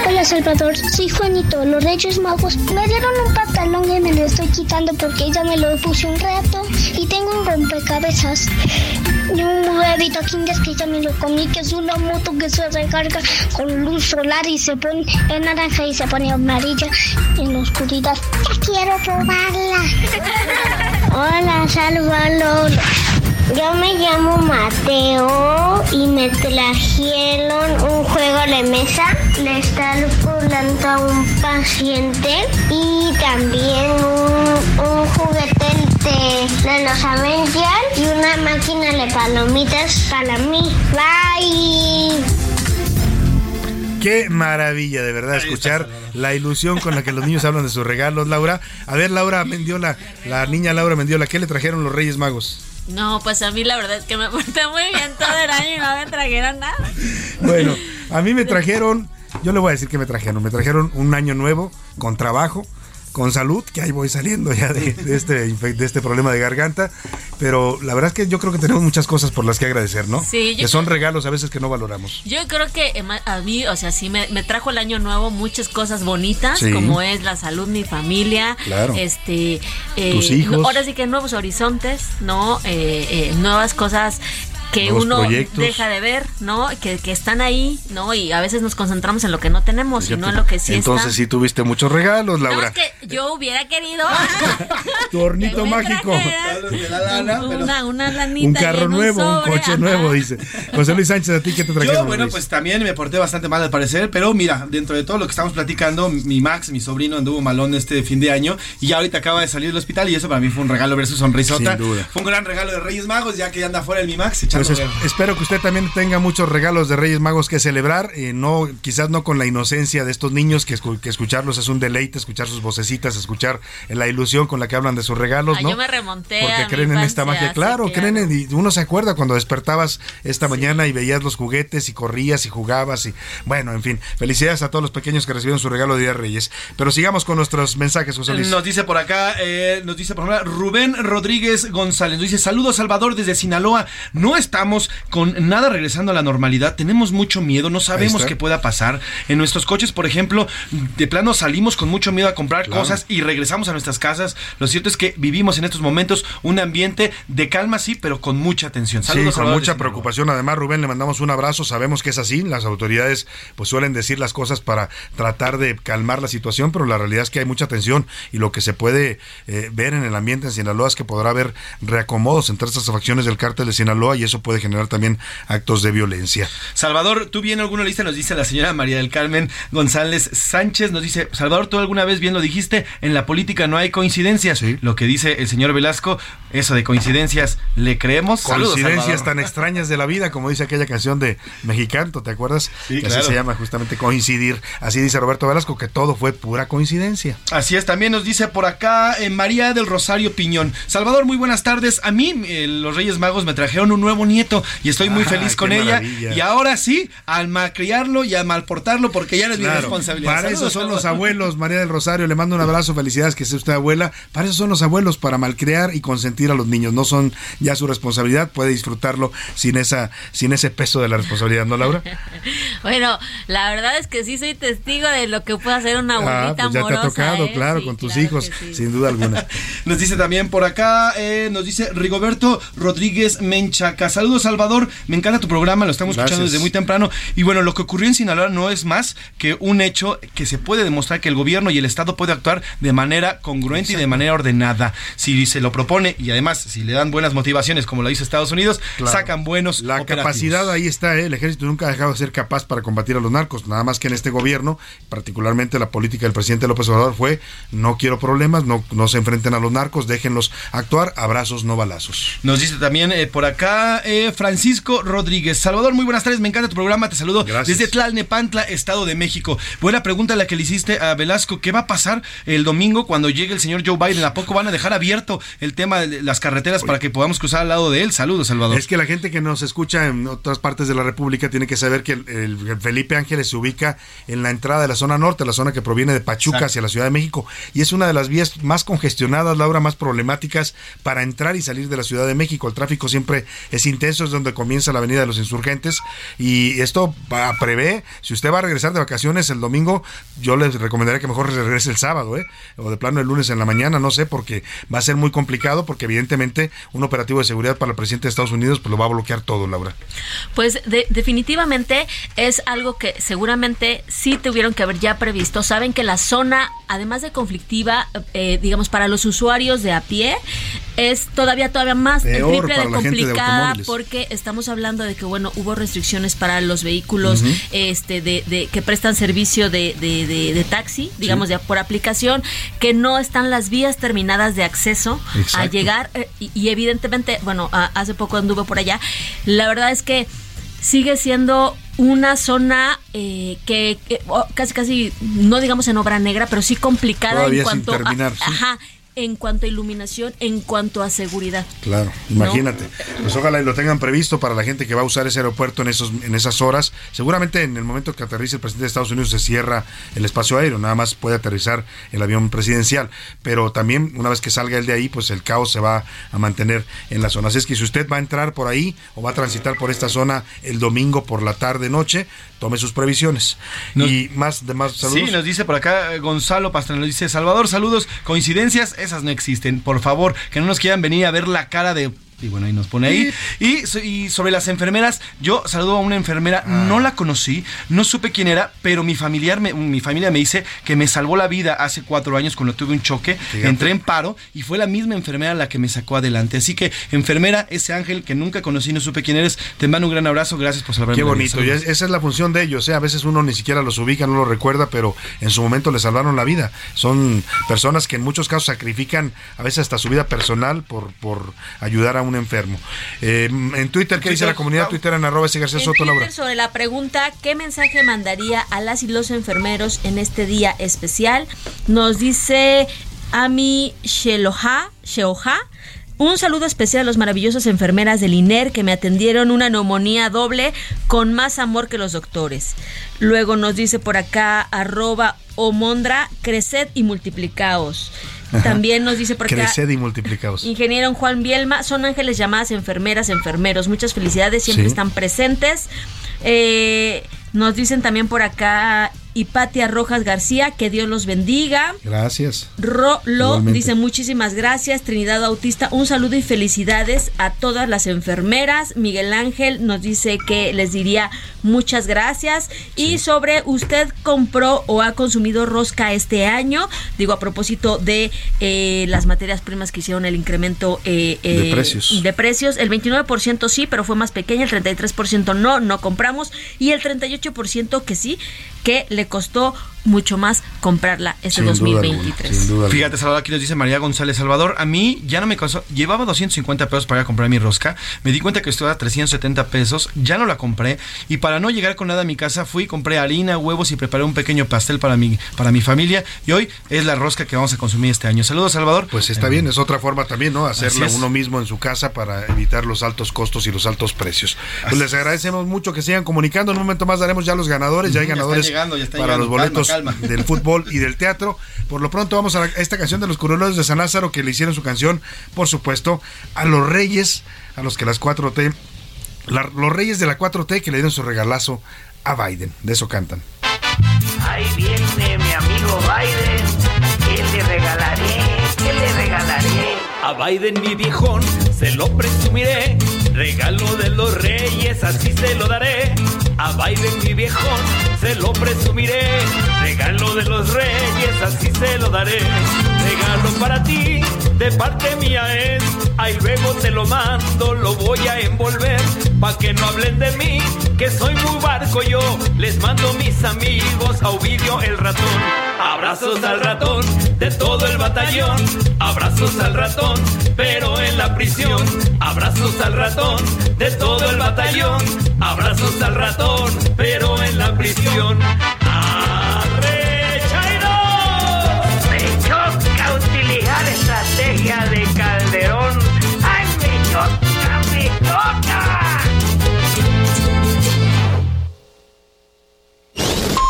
Hola Salvador, soy Juanito. Los Reyes Magos me dieron un pantalón y me lo estoy quitando porque ya me lo puse un rato. Y tengo un rompecabezas y un huevito Kinder que ya me lo comí, que es una moto que se recarga con luz solar y se pone en naranja y se pone amarilla en la oscuridad. Ya quiero probarla. Hola, Salvador. Yo me llamo Mateo y me trajeron un juego de mesa de estar curando a un paciente y también un, un juguete de, de los Avengers y una máquina de palomitas para mí. Bye. Qué maravilla, de verdad, escuchar la ilusión con la que los niños hablan de sus regalos, Laura. A ver, Laura Mendiola, la niña Laura Mendiola, ¿qué le trajeron los Reyes Magos? No, pues a mí la verdad es que me porté muy bien todo el año y no me trajeron nada. Bueno, a mí me trajeron, yo le voy a decir que me trajeron, me trajeron un año nuevo con trabajo, con salud, que ahí voy saliendo ya de, de este, de este problema de garganta, pero la verdad es que yo creo que tenemos muchas cosas por las que agradecer, ¿no? Sí, yo que son regalos a veces que no valoramos. Yo creo que eh, a mí, o sea, sí me, me trajo el año nuevo muchas cosas bonitas, Sí. como es la salud, mi familia, Claro. este, eh, Tus hijos. no- ahora sí que nuevos horizontes, ¿no? Eh, eh, nuevas cosas que Nuevos uno proyectos. deja de ver, ¿no? Que, que están ahí, ¿no? Y a veces nos concentramos en lo que no tenemos y no en lo que sí Entonces está. sí tuviste muchos regalos, No, Laura. es que yo hubiera querido Tu hornito mágico. una, una lanita Un carro nuevo, un sobre, coche ajá. nuevo, dice. José Luis Sánchez, ¿a ti qué te trajeron? Yo, bueno, Luis? pues también me porté bastante mal al parecer, pero mira, dentro de todo lo que estamos platicando, mi Max, mi sobrino, anduvo malón este fin de año y ya ahorita acaba de salir del hospital y eso para mí fue un regalo ver su sonrisota. Sin duda. Fue un gran regalo de Reyes Magos, ya que ya anda fuera el mi Max, echando Pues es- espero que usted también tenga muchos regalos de Reyes Magos que celebrar, eh, no quizás no con la inocencia de estos niños que, escu- que escucharlos es un deleite, escuchar sus vocecitas, escuchar la ilusión con la que hablan de sus regalos, Ay, ¿no? yo me remonté Porque a mi creen en esta magia, sí, claro, claro. creen en, y uno se acuerda cuando despertabas esta mañana y veías los juguetes y corrías y jugabas y bueno, en fin, felicidades a todos los pequeños que recibieron su regalo de Día de Reyes. Pero sigamos con nuestros mensajes, José Luis. Nos dice por acá, eh, nos dice por ejemplo, Rubén Rodríguez González. Nos dice, saludos Salvador desde Sinaloa. No estamos con nada regresando a la normalidad. Tenemos mucho miedo, no sabemos qué pueda pasar. En nuestros coches, por ejemplo, de plano salimos con mucho miedo a comprar Claro. cosas y regresamos a nuestras casas. Lo cierto es que vivimos en estos momentos un ambiente de calma, sí, pero con mucha tensión. Sí, Saludos con Salvador, mucha preocupación. Además, Rubén, le mandamos un abrazo. Sabemos que es así. Las autoridades pues suelen decir las cosas para tratar de calmar la situación, pero la realidad es que hay mucha tensión y lo que se puede eh, ver en el ambiente en Sinaloa es que podrá haber reacomodos entre estas facciones del cártel de Sinaloa y eso puede generar también actos de violencia. Salvador, ¿tú bien alguna lista? Nos dice la señora María del Carmen González Sánchez. Nos dice, Salvador, ¿tú alguna vez bien lo dijiste? En la política no hay coincidencias. Lo que dice el señor Velasco, eso de coincidencias, ¿le creemos? Saludos, Coincidencias tan extrañas de la vida, como dice aquella canción de Mexicanto, ¿te acuerdas? Sí, Que claro. Así se llama justamente coincidir. Así dice Roberto Velasco, que todo fue pura coincidencia. Así es, también nos dice por acá eh, María del Rosario Piñón. Salvador, muy buenas tardes. A mí eh, los Reyes Magos me trajeron un nuevo nieto y estoy muy Ah, feliz con ella. maravilla. Y ahora sí, al malcriarlo y a malportarlo porque ya no es mi responsabilidad. Para eso Saludos, son los abuelos, María del Rosario. Le mando un abrazo, felicidades que sea usted abuela. Para eso son los abuelos, para malcriar y consentir a los niños. No son ya su responsabilidad, puede disfrutarlo sin esa, sin ese peso de la responsabilidad, ¿no, Laura? Bueno, la verdad es que sí soy testigo de lo que puede hacer una Ah, abuelita pues ya te ha tocado, ¿eh? claro, Sí, con tus claro hijos, sí. sin duda alguna. Nos dice también por acá, eh, nos dice Rigoberto Rodríguez Menchaca. Saludos, Salvador. Me encanta tu programa, lo estamos escuchando desde muy temprano. Y bueno, lo que ocurrió en Sinaloa no es más que un hecho que se puede demostrar que el gobierno y el Estado puede actuar de manera congruente y de manera ordenada. Si se lo propone y además si le dan buenas motivaciones, como lo hizo Estados Unidos, Claro. sacan buenos La operativos. capacidad ahí está, ¿eh? el ejército nunca ha dejado de ser capaz para combatir a los narcos, nada más que en este gobierno, particularmente la política del presidente López Obrador fue, no quiero problemas, no, no se enfrenten a los narcos, déjenlos actuar, abrazos, no balazos. Nos dice también eh, por acá eh, Francisco Rodríguez. Salvador, muy buenas tardes, me encanta tu programa, te saludo Gracias. desde Tlalnepantla, Estado de México. Buena pregunta la que le hiciste a Velasco, ¿qué va a pasar el domingo cuando llegue el señor Joe Biden? ¿A poco van a dejar abierto el tema de las carreteras para que podamos cruzar al lado de él? Saludos, Salvador. Es que la gente que nos escucha en otras partes de la República tiene que saber que el, el Felipe Ángeles se ubica en la entrada de la zona norte, la zona que proviene de Pachuca Exacto. hacia la Ciudad de México, y es una de las vías más congestionadas, Laura, más problemáticas para entrar y salir de la Ciudad de México. El tráfico siempre es intenso, es donde comienza la Avenida de los Insurgentes, y esto va- prevé, si usted va a regresar de vacaciones el domingo, yo les recomendaría que mejor regrese el sábado, ¿eh? o de plano el lunes en la mañana, no sé, porque va a ser muy complicado, porque evidentemente un operativo de seguridad para el presidente de Estados Unidos pues lo va a bloquear todo, Laura. Pues de- definitivamente es algo que seguramente sí tuvieron que haber ya previsto. Saben que la zona, además de conflictiva, eh, digamos, para los usuarios de a pie, es todavía todavía más el Peor triple de complicada porque estamos hablando de que bueno hubo restricciones para los vehículos este de, de- que prestan servicio de, de- de- de taxi digamos ya por aplicación que no están las vías terminadas de acceso a llegar eh, y, y evidentemente bueno a- hace poco anduve por allá la verdad es que sigue siendo una zona eh, que, que, oh, casi casi no digamos en obra negra pero sí complicada Todavía en sin cuanto terminar, a, sí. ajá, en cuanto a iluminación en cuanto a seguridad Claro, imagínate. Pues ojalá y lo tengan previsto para la gente que va a usar ese aeropuerto en esos en esas horas. Seguramente en el momento que aterrice el presidente de Estados Unidos se cierra el espacio aéreo, nada más puede aterrizar el avión presidencial, pero también una vez que salga él de ahí, pues el caos se va a mantener en la zona. Así es que si usted va a entrar por ahí o va a transitar por esta zona el domingo por la tarde noche, tome sus previsiones. y más de más saludos. Sí, nos dice por acá Gonzalo Pastrana, nos dice, Salvador, saludos, coincidencias, esas no existen, por favor, que no nos quieran venir a ver la cara de... Y bueno, ahí nos pone ahí. Y, so- y sobre las enfermeras, yo saludo a una enfermera, Ah. no la conocí, no supe quién era, pero mi familiar, me- mi familia me dice que me salvó la vida hace cuatro años cuando tuve un choque, Fíjate. entré en paro y fue la misma enfermera la que me sacó adelante. Así que, enfermera, ese ángel que nunca conocí, no supe quién eres, te mando un gran abrazo, gracias por salvarme. Qué bonito, y es- esa es la función de ellos, ¿eh? a veces uno ni siquiera los ubica, no los recuerda, pero en su momento le salvaron la vida. Son personas que en muchos casos sacrifican a veces hasta su vida personal por, por ayudar a un un enfermo. Eh, en Twitter, ¿qué dice la comunidad Twitter en arroba ese García En Soto, Laura? Sobre la pregunta ¿qué mensaje mandaría a las y los enfermeros en este día especial? Nos dice Ami Sheloha, Sheoha. Un saludo especial a los maravillosas enfermeras del INER que me atendieron una neumonía doble con más amor que los doctores. Luego nos dice por acá arroba omondra, creced y multiplicaos. También nos dice por acá Creced y multiplicaos. Ingeniero Juan Bielma, son ángeles llamadas enfermeras, enfermeros. Muchas felicidades, siempre Sí. están presentes. Eh, nos dicen también por acá Hipatia Rojas García, que Dios los bendiga. Gracias. Rolo dice muchísimas gracias, Trinidad Autista, un saludo y felicidades a todas las enfermeras. Miguel Ángel nos dice que les diría muchas gracias. Y sobre usted compró o ha consumido rosca este año, digo a propósito de eh, las materias primas que hicieron el incremento eh, De eh, precios. de precios, el 29% sí, pero fue más pequeño, el 33% no, no compramos y el 38% que sí, que le costó mucho más comprarla este Sin duda 2023. Fíjate, Salvador, aquí nos dice María González Salvador. A mí ya no me costó. Llevaba 250 pesos para ir a comprar mi rosca. Me di cuenta que estuvo a 370 pesos. Ya no la compré. Y para no llegar con nada a mi casa, fui, compré harina, huevos y preparé un pequeño pastel para mi, para mi familia. Y hoy es la rosca que vamos a consumir este año. Saludos, Salvador. Pues está bien, es otra forma también, ¿no? Hacerla uno mismo en su casa para evitar los altos costos y los altos precios. Pues les agradecemos mucho que sigan comunicando. En un momento más daremos ya los ganadores. Ya hay Ujú, ya está ganadores llegando, ya está para llegando. los boletos Calma, calma. del fútbol y del teatro. Por lo pronto vamos a la- esta canción de los curuleros de San Lázaro que le hicieron su canción, por supuesto, a los reyes, a los que las 4T, la- los reyes de la 4T que le dieron su regalazo a Biden. De eso cantan. Ahí viene mi amigo Biden. ¿Qué le regalaré? ¿Qué le regalaré? A Biden mi viejón se lo presumiré, regalo de los reyes así se lo daré. A Biden mi viejón se lo presumiré, regalo de los reyes así se lo daré. Regalo para ti, de parte mía es, ahí luego te lo mando, lo voy a envolver, pa' que no hablen de mí, que soy muy barco yo, les mando mis amigos a Ovidio el ratón. Abrazos al ratón de todo el batallón, abrazos al ratón, pero en la prisión. Abrazos al ratón de todo el batallón, abrazos al ratón, pero en la prisión. Estrategia de Calderón. ¡Ay, me choca!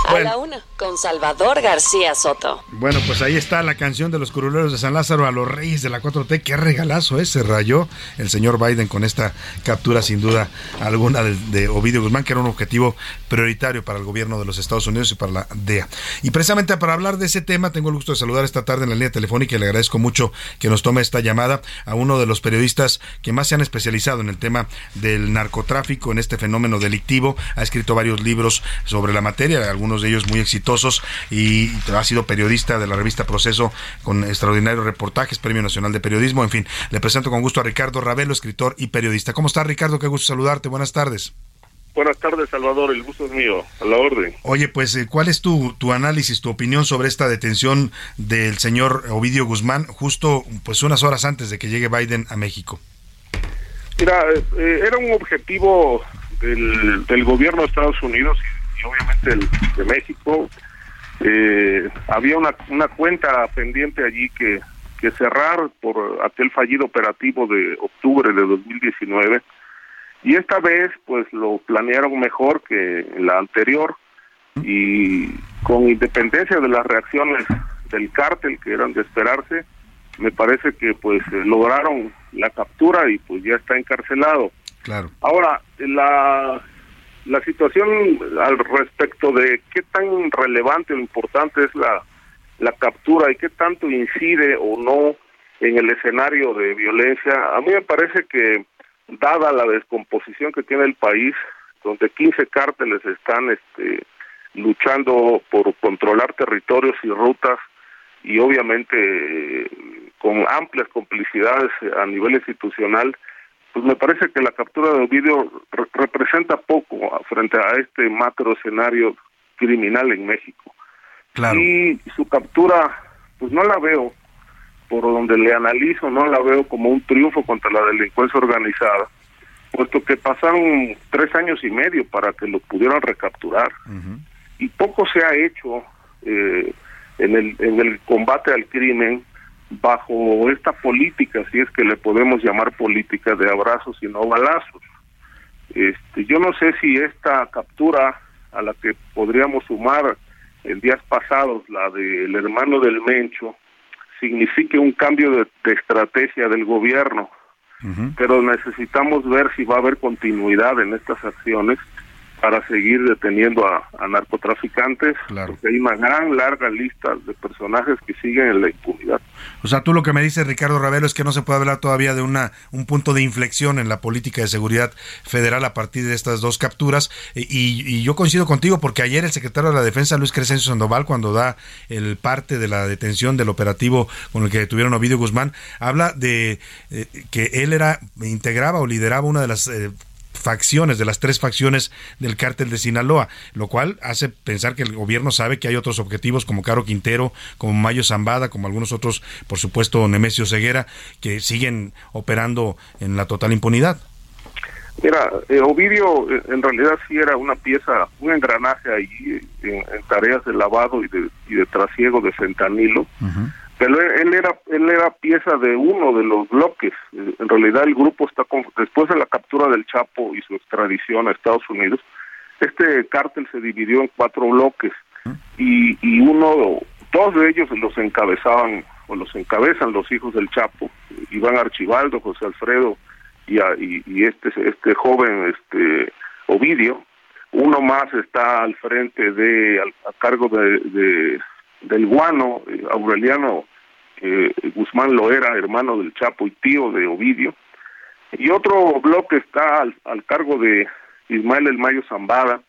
A la una, con Salvador García Soto. Bueno, pues ahí está la canción de los curuleros de San Lázaro a los reyes de la 4T. Qué regalazo, ¿eh? Se rayó el señor Biden con esta captura, sin duda alguna, de, de Ovidio Guzmán, que era un objetivo prioritario para el gobierno de los Estados Unidos y para la DEA. Y precisamente para hablar de ese tema, tengo el gusto de saludar esta tarde en la línea telefónica y le agradezco mucho que nos tome esta llamada a uno de los periodistas que más se han especializado en el tema del narcotráfico, en este fenómeno delictivo. Ha escrito varios libros sobre la materia, algunos de ellos muy exitosos y ha sido periodista de la revista Proceso con extraordinarios reportajes, Premio Nacional de Periodismo, en fin. Le presento con gusto a Ricardo Ravelo, escritor y periodista. ¿Cómo está Ricardo? Qué gusto saludarte. Buenas tardes. Buenas tardes, Salvador. El gusto es mío. A la orden. Oye, pues, eh, ¿cuál es tu, tu análisis, tu opinión sobre esta detención del señor Ovidio Guzmán justo pues unas horas antes de que llegue Biden a México? Mira, eh, era un objetivo del, del gobierno de Estados Unidos y, y obviamente el de México. Eh, había una, una cuenta pendiente allí que, que cerrar por aquel fallido operativo de octubre de 2019 y esta vez pues lo planearon mejor que la anterior y con independencia de las reacciones del cártel que eran de esperarse me parece que pues eh, lograron la captura y pues ya está encarcelado Claro. ahora la la situación al respecto de qué tan relevante o importante es la la captura y qué tanto incide o no en el escenario de violencia a mí me parece que dada la descomposición que tiene el país, donde 15 cárteles están este, luchando por controlar territorios y rutas y obviamente eh, con amplias complicidades a nivel institucional, pues me parece que la captura de Ovidio re- representa poco frente a este macro escenario criminal en México. Claro. Y su captura, pues no la veo por donde le analizo, no la veo como un triunfo contra la delincuencia organizada, puesto que pasaron tres años y medio para que lo pudieran recapturar y poco se ha hecho eh, en, el, en el combate al crimen bajo esta política, si es que le podemos llamar política de abrazos y no balazos. Este, yo no sé si esta captura a la que podríamos sumar en días pasados, la del hermano del Mencho, signifique un cambio de, de estrategia del gobierno, pero necesitamos ver si va a haber continuidad en estas acciones para seguir deteniendo a, a narcotraficantes, porque hay una gran larga lista de personajes que siguen en la impunidad. O sea, tú lo que me dices, Ricardo Ravelo, es que no se puede hablar todavía de una un punto de inflexión en la política de seguridad federal a partir de estas dos capturas. Y, y yo coincido contigo, porque ayer el secretario de la Defensa, Luis Crescencio Sandoval, cuando da el parte de la detención del operativo con el que detuvieron a Ovidio Guzmán, habla de eh, que él era integraba o lideraba una de las eh, facciones, de las tres facciones del cártel de Sinaloa, lo cual hace pensar que el gobierno sabe que hay otros objetivos como Caro Quintero, como Mayo Zambada, como algunos otros, por supuesto, Nemesio Ceguera, que siguen operando en la total impunidad. Mira, eh, Ovidio eh, en realidad sí era una pieza, un engranaje ahí en, en tareas de lavado y de, y de trasiego de fentanilo. Pero él, era él era pieza de uno de los bloques. En realidad el grupo está con- después de la captura del Chapo y su extradición a Estados Unidos, este cártel se dividió en cuatro bloques y, y uno, dos de ellos los encabezaban o los encabezan los hijos del Chapo, Iván Archibaldo, José Alfredo y, a- y este este joven este Ovidio. Uno más está al frente de al- a cargo de, de- del guano eh, Aureliano eh, Guzmán Loera, hermano del Chapo y tío de Ovidio. Y otro bloque está al, al cargo de Ismael El Mayo Zambada,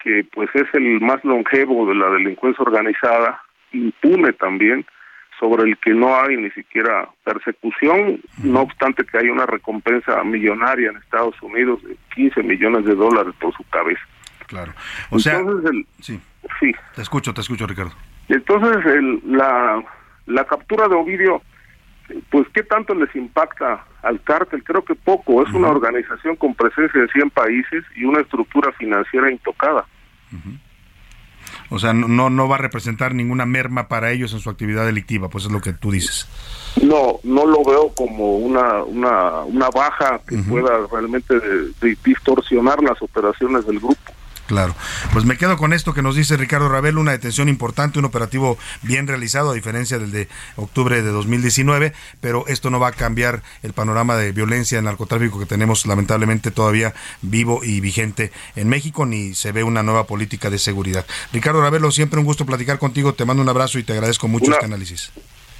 que pues es el más longevo de la delincuencia organizada, impune también, sobre el que no hay ni siquiera persecución, no obstante que hay una recompensa millonaria en Estados Unidos de 15 millones de dólares por su cabeza. Claro. O sea, Entonces, el- sí. sí. Te escucho, te escucho, Ricardo. Entonces, el- la, la captura de Ovidio, pues, ¿qué tanto les impacta al cártel? Creo que poco. Es una organización con presencia en 100 países y una estructura financiera intocada. O sea, no, no va a representar ninguna merma para ellos en su actividad delictiva, pues es lo que tú dices. No, no lo veo como una, una, una baja que pueda realmente de- de distorsionar las operaciones del grupo. Claro. Pues me quedo con esto que nos dice Ricardo Ravel, una detención importante, un operativo bien realizado, a diferencia del de octubre de 2019, pero esto no va a cambiar el panorama de violencia en narcotráfico que tenemos lamentablemente todavía vivo y vigente en México, ni se ve una nueva política de seguridad. Ricardo Ravelo, siempre un gusto platicar contigo, te mando un abrazo y te agradezco mucho Una- este análisis.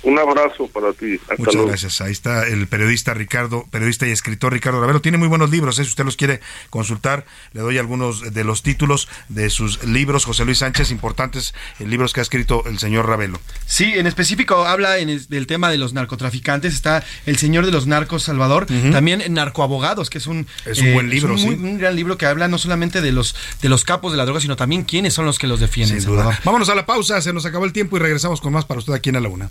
Un abrazo para ti. Hasta Muchas luego. gracias. Ahí está el periodista Ricardo, periodista y escritor Ricardo Ravelo. Tiene muy buenos libros, ¿eh? si usted los quiere consultar, le doy algunos de los títulos de sus libros, José Luis Sánchez, importantes eh, libros que ha escrito el señor Ravelo. Sí, en específico habla en el- del tema de los narcotraficantes. Está El Señor de los Narcos Salvador. También Narcoabogados, que es un, eh, Es un buen libro, un, muy- sí. un gran libro que habla no solamente de los, de los capos de la droga, sino también quiénes son los que los defienden. Sin duda. Vámonos a la pausa, se nos acabó el tiempo y regresamos con más para usted aquí en a la una.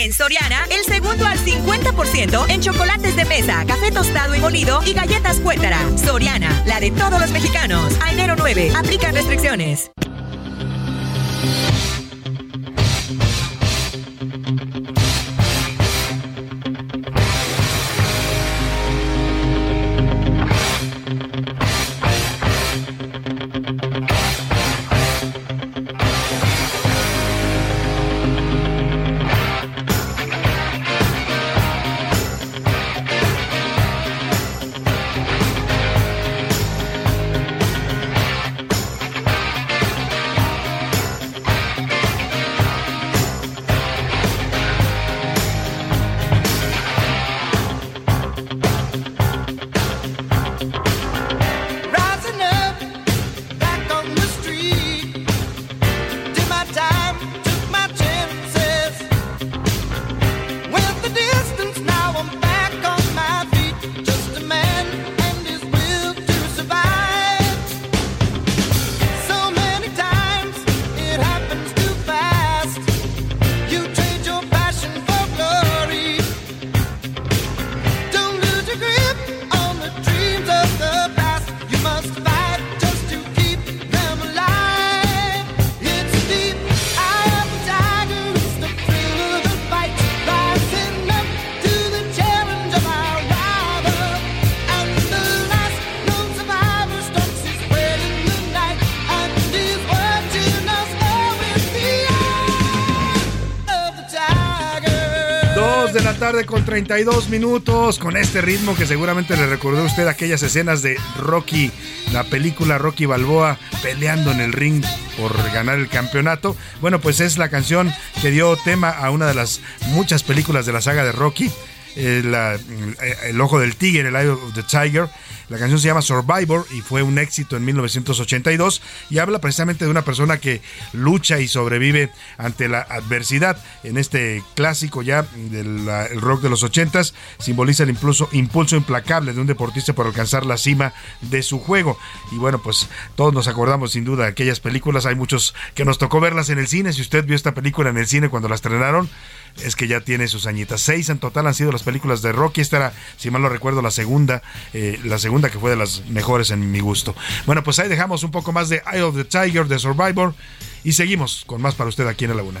En Soriana, el segundo al 50% en chocolates de mesa, café tostado y molido y galletas cuétara. Soriana, la de todos los mexicanos. A enero 9, aplican restricciones. Tarde con 32 minutos, con este ritmo que seguramente le recordó a usted aquellas escenas de Rocky, la película Rocky Balboa peleando en el ring por ganar el campeonato. Bueno, pues es la canción que dio tema a una de las muchas películas de la saga de Rocky. eh, eh, el ojo del tigre, el Eye of the Tiger. La canción se llama Survivor y fue un éxito en 1982 y habla precisamente de una persona que lucha y sobrevive ante la adversidad. En este clásico ya del rock de los 80s simboliza el impulso, impulso implacable de un deportista por alcanzar la cima de su juego. Y bueno, pues todos nos acordamos sin duda de aquellas películas. Hay muchos que nos tocó verlas en el cine. Si usted vio esta película en el cine cuando la estrenaron, es que ya tiene sus añitas. Seis en total han sido las películas de Rocky. Esta era, si mal no recuerdo, la segunda, eh, la segunda que fue de las mejores en mi gusto. Bueno, pues ahí dejamos un poco más de Eye of the Tiger, de Survivor, y seguimos con más para usted aquí en La Laguna.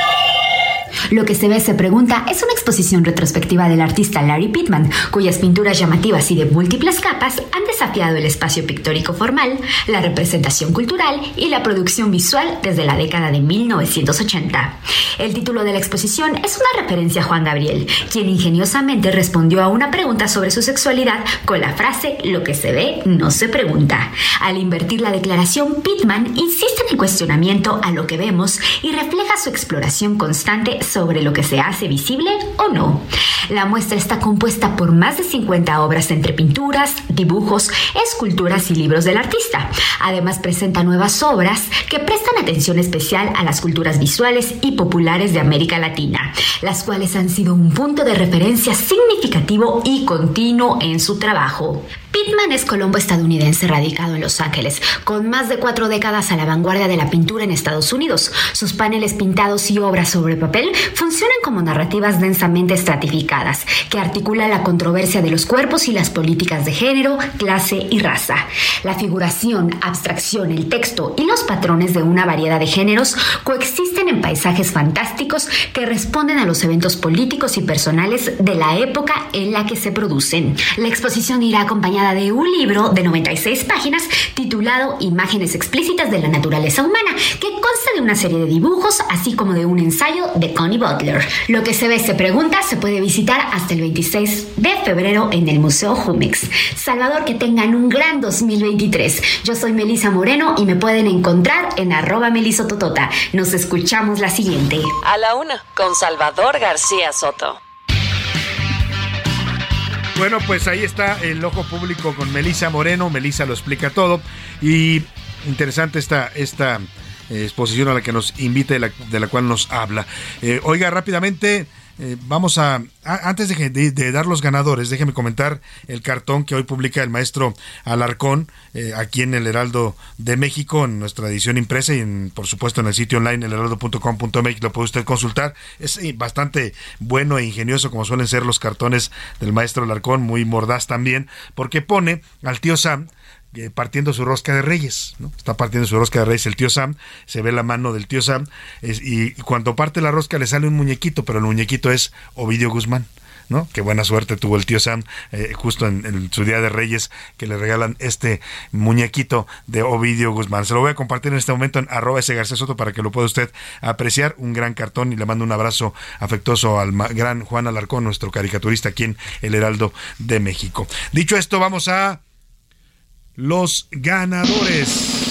Lo que se ve se pregunta es una exposición retrospectiva del artista Larry Pittman, cuyas pinturas llamativas y de múltiples capas han desafiado el espacio pictórico formal, la representación cultural y la producción visual desde la década de 1980. El título de la exposición es una referencia a Juan Gabriel, quien ingeniosamente respondió a una pregunta sobre su sexualidad con la frase Lo que se ve no se pregunta. Al invertir la declaración, Pittman insiste en el cuestionamiento a lo que vemos y refleja su exploración constante sobre lo que se hace visible o no. La muestra está compuesta por más de 50 obras entre pinturas, dibujos, esculturas y libros del artista. Además presenta nuevas obras que prestan atención especial a las culturas visuales y populares de América Latina, las cuales han sido un punto de referencia significativo y continuo en su trabajo. Pittman es colombo estadounidense radicado en Los Ángeles, con más de cuatro décadas a la vanguardia de la pintura en Estados Unidos. Sus paneles pintados y obras sobre papel funcionan como narrativas densamente estratificadas, que articulan la controversia de los cuerpos y las políticas de género, clase y raza. La figuración, abstracción, el texto y los patrones de una variedad de géneros coexisten en paisajes fantásticos que responden a los eventos políticos y personales de la época en la que se producen. La exposición irá acompañada de un libro de 96 páginas titulado Imágenes explícitas de la naturaleza humana, que consta de una serie de dibujos, así como de un ensayo de Connie Butler. Lo que se ve se pregunta se puede visitar hasta el 26 de febrero en el Museo Jumex. Salvador, que tengan un gran 2023. Yo soy Melisa Moreno y me pueden encontrar en arroba melisototota. Nos escuchamos la siguiente. A la una, con Salvador García Soto. Bueno, pues ahí está el ojo público con Melisa Moreno. Melisa lo explica todo. Y interesante esta, esta exposición a la que nos invita y la- de la cual nos habla. Eh, oiga, rápidamente. eh, vamos a, antes de, de- dar los ganadores, déjeme comentar el cartón que hoy publica el maestro Alarcón eh, aquí en el Heraldo de México, en nuestra edición impresa y en, por supuesto en el sitio online elheraldo.com.mx lo puede usted consultar. Es bastante bueno e ingenioso como suelen ser los cartones del maestro Alarcón, muy mordaz también, porque pone al tío Sam eh, partiendo su rosca de reyes, ¿no? Está partiendo su rosca de reyes el tío Sam, se ve la mano del tío Sam, y cuando parte la rosca le sale un muñequito, pero el muñequito es Ovidio Guzmán. ¿no? Qué buena suerte tuvo el tío Sam eh, justo en, su día de Reyes que le regalan este muñequito de Ovidio Guzmán. Se lo voy a compartir en este momento en arroba ese García Soto para que lo pueda usted apreciar. Un gran cartón y le mando un abrazo afectuoso al gran Juan Alarcón, nuestro caricaturista aquí en El Heraldo de México. Dicho esto, vamos a los ganadores.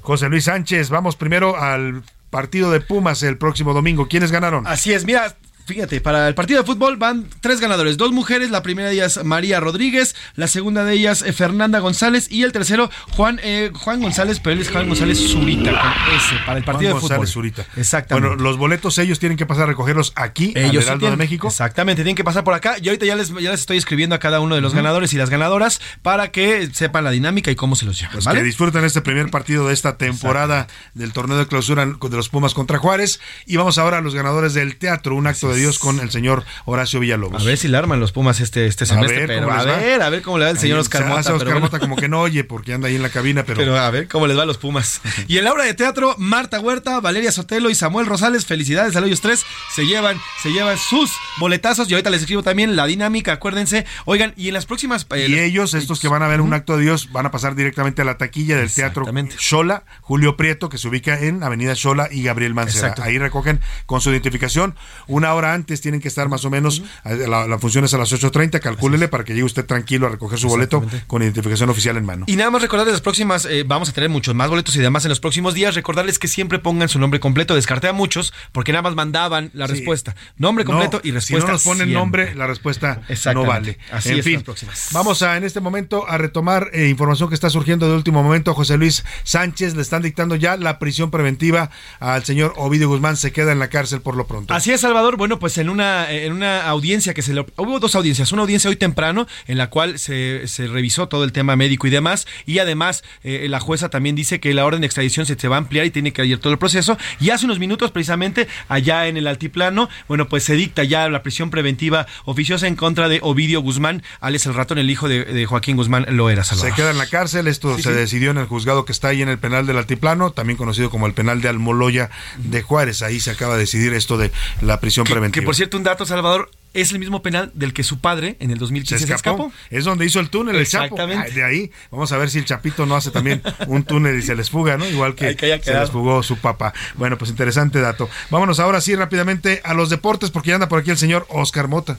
José Luis Sánchez, vamos primero al partido de Pumas el próximo domingo. ¿Quiénes ganaron? Así es, mira, Fíjate, para el partido de fútbol van tres ganadores, dos mujeres, la primera de ellas María Rodríguez, la segunda de ellas eh, Fernanda González y el tercero Juan eh, Juan González, pero él es Juan González Zurita con S para el partido Juan de fútbol. González Zurita. Exactamente. Bueno, los boletos ellos tienen que pasar a recogerlos aquí, Ellos sí Heraldo tienen- de México. Exactamente, tienen que pasar por acá. Y ahorita ya les, ya les estoy escribiendo a cada uno de los ganadores y las ganadoras para que sepan la dinámica y cómo se los llevan. Pues ¿vale? que disfruten este primer partido de esta temporada del torneo de clausura de los Pumas contra Juárez. Y vamos ahora a los ganadores del teatro, un acto de Dios con el señor Horacio Villalobos. A ver si le arman los Pumas este, este semestre. pero a les va. ver, a ver cómo le va el señor Oscar se Mota. Oscar pero. Mota como que no oye porque anda ahí en la cabina, pero, Pero a ver cómo les va a los Pumas. Y en la obra de teatro, Marta Huerta, Valeria Sotelo y Samuel Rosales, felicidades a ellos tres, se llevan, se llevan sus boletazos. Y ahorita les escribo también la dinámica, acuérdense. Oigan, y en las próximas. eh, Y ellos, estos que van a ver un acto de Dios, van a pasar directamente a la taquilla del teatro Xola, Julio Prieto, que se ubica en Avenida Xola y Gabriel Mancera. Exacto. Ahí recogen con su identificación. Una hora antes tienen que estar más o menos, eh, la, la función es a las 8.30, calcúlele para que llegue usted tranquilo a recoger su boleto con identificación oficial en mano. Y nada más recordarles las próximas, eh, vamos a tener muchos más boletos y demás en los próximos días. Recordarles que siempre pongan su nombre completo. Descarté a muchos porque nada más mandaban la respuesta. Nombre completo No, y respuesta. Si no nos ponen siempre. nombre, la respuesta no vale. Así en es, fin, las próximas. vamos a en este momento a retomar eh, información que está surgiendo de último momento. José Luis Sánchez le están dictando ya la prisión preventiva al señor Ovidio Guzmán. Se queda en la cárcel por lo pronto. Así es, Salvador. Bueno, pues en una, en una audiencia que se le... Hubo dos audiencias. Una audiencia hoy temprano en la cual se, se revisó todo el tema médico y demás. Y además eh, la jueza también dice que la orden de extradición se, se va a ampliar y tiene que ir todo el proceso. Y hace unos minutos precisamente allá en el altiplano, bueno, pues se dicta ya la prisión preventiva oficiosa en contra de Ovidio Guzmán, alias el ratón, el hijo de, de Joaquín Guzmán Loera, Salvador. Se queda en la cárcel. Esto Sí, se sí. decidió en el juzgado que está ahí en el penal del Altiplano, también conocido como el penal de Almoloya de Juárez. Ahí se acaba de decidir esto de la prisión preventiva. Que por cierto, un dato, Salvador, es el mismo penal del que su padre en el 2015 se escapó. Es donde hizo el túnel el Chapo. Exactamente. De ahí, vamos a ver si el Chapito no hace también un túnel y se les fuga, ¿no? Igual que, que se les fugó su papá. Bueno, pues interesante dato. Vámonos ahora sí rápidamente a los deportes porque ya anda por aquí el señor Oscar Mota.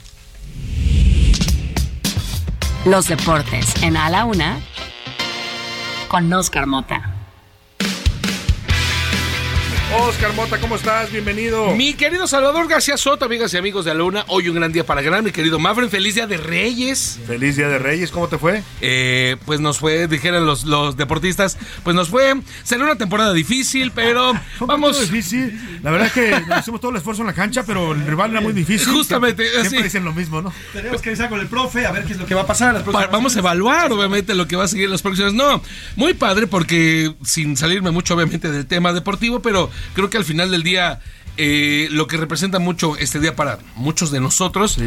Los deportes en A la Una con Oscar Mota. Oscar Mota, ¿cómo estás? Bienvenido. Mi querido Salvador García Soto, amigas y amigos de la Luna, hoy un gran día para ganar, mi querido Mafren, feliz día de Reyes. Feliz día de Reyes, ¿cómo te fue? Eh, pues nos fue, dijeron los, los deportistas, pues nos fue, será una temporada difícil, pero vamos. difícil. La verdad es que hicimos todo el esfuerzo en la cancha, pero el rival era muy difícil. Justamente, Siempre, dicen lo mismo, ¿no? Tenemos que avisar con el profe a ver qué es lo que va a pasar. en las próximas Vamos a evaluar, obviamente, lo que va a seguir en los próximos. No, muy padre, porque sin salirme mucho, obviamente, del tema deportivo, pero creo que al final del día, eh, lo que representa mucho este día para muchos de nosotros,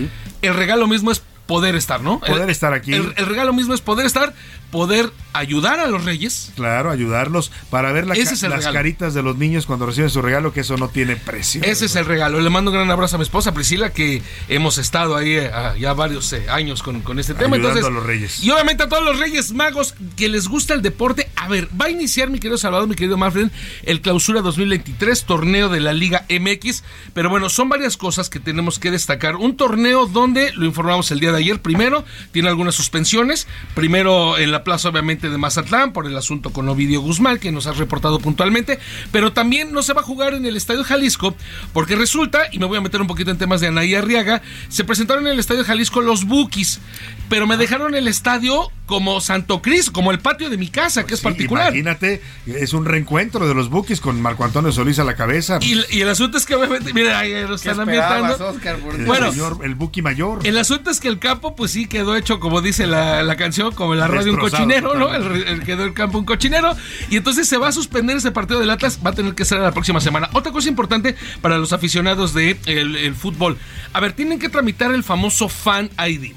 el regalo mismo es poder estar, ¿no? Poder El- estar aquí. El, el regalo mismo es poder estar, poder ayudar a los reyes. Claro, ayudarlos para ver la ca- las regalo. caritas de los niños cuando reciben su regalo, que eso no tiene precio. Ese es el regalo. Le mando un gran abrazo a mi esposa Priscila, que hemos estado ahí eh, ah, ya varios eh, años con, con este tema. Ayudando Entonces, a los reyes. Y obviamente a todos los reyes magos que les gusta el deporte. A ver, va a iniciar, mi querido Salvador, mi querido Manfred, el clausura 2023, torneo de la Liga MX. Pero bueno, son varias cosas que tenemos que destacar. Un torneo donde, lo informamos el día de ayer, primero, tiene algunas suspensiones. Primero en la plaza, obviamente, de Mazatlán, por el asunto con Ovidio Guzmán, que nos has reportado puntualmente. Pero también no se va a jugar en el Estadio Jalisco, porque resulta, y me voy a meter un poquito en temas de Anaí Arriaga, se presentaron en el Estadio Jalisco los Bookies, pero me dejaron el estadio como Santo Cris, como el patio de mi casa, que es particular. Imagínate, es un reencuentro de los Bookies con Marco Antonio Solís a la cabeza. Y, y el asunto es que obviamente, mira, ahí lo están ambientando. el, Bueno, señor, el Buki mayor. el asunto es que el campo, pues sí, quedó hecho, como dice la, la canción, como arroz de un cochinero, ¿no? El, el- quedó el campo un cochinero. Y entonces se va a suspender ese partido del Atlas, va a tener que ser la próxima semana. Otra cosa importante para los aficionados del de el- el fútbol. A ver, tienen que tramitar el famoso Fan ID.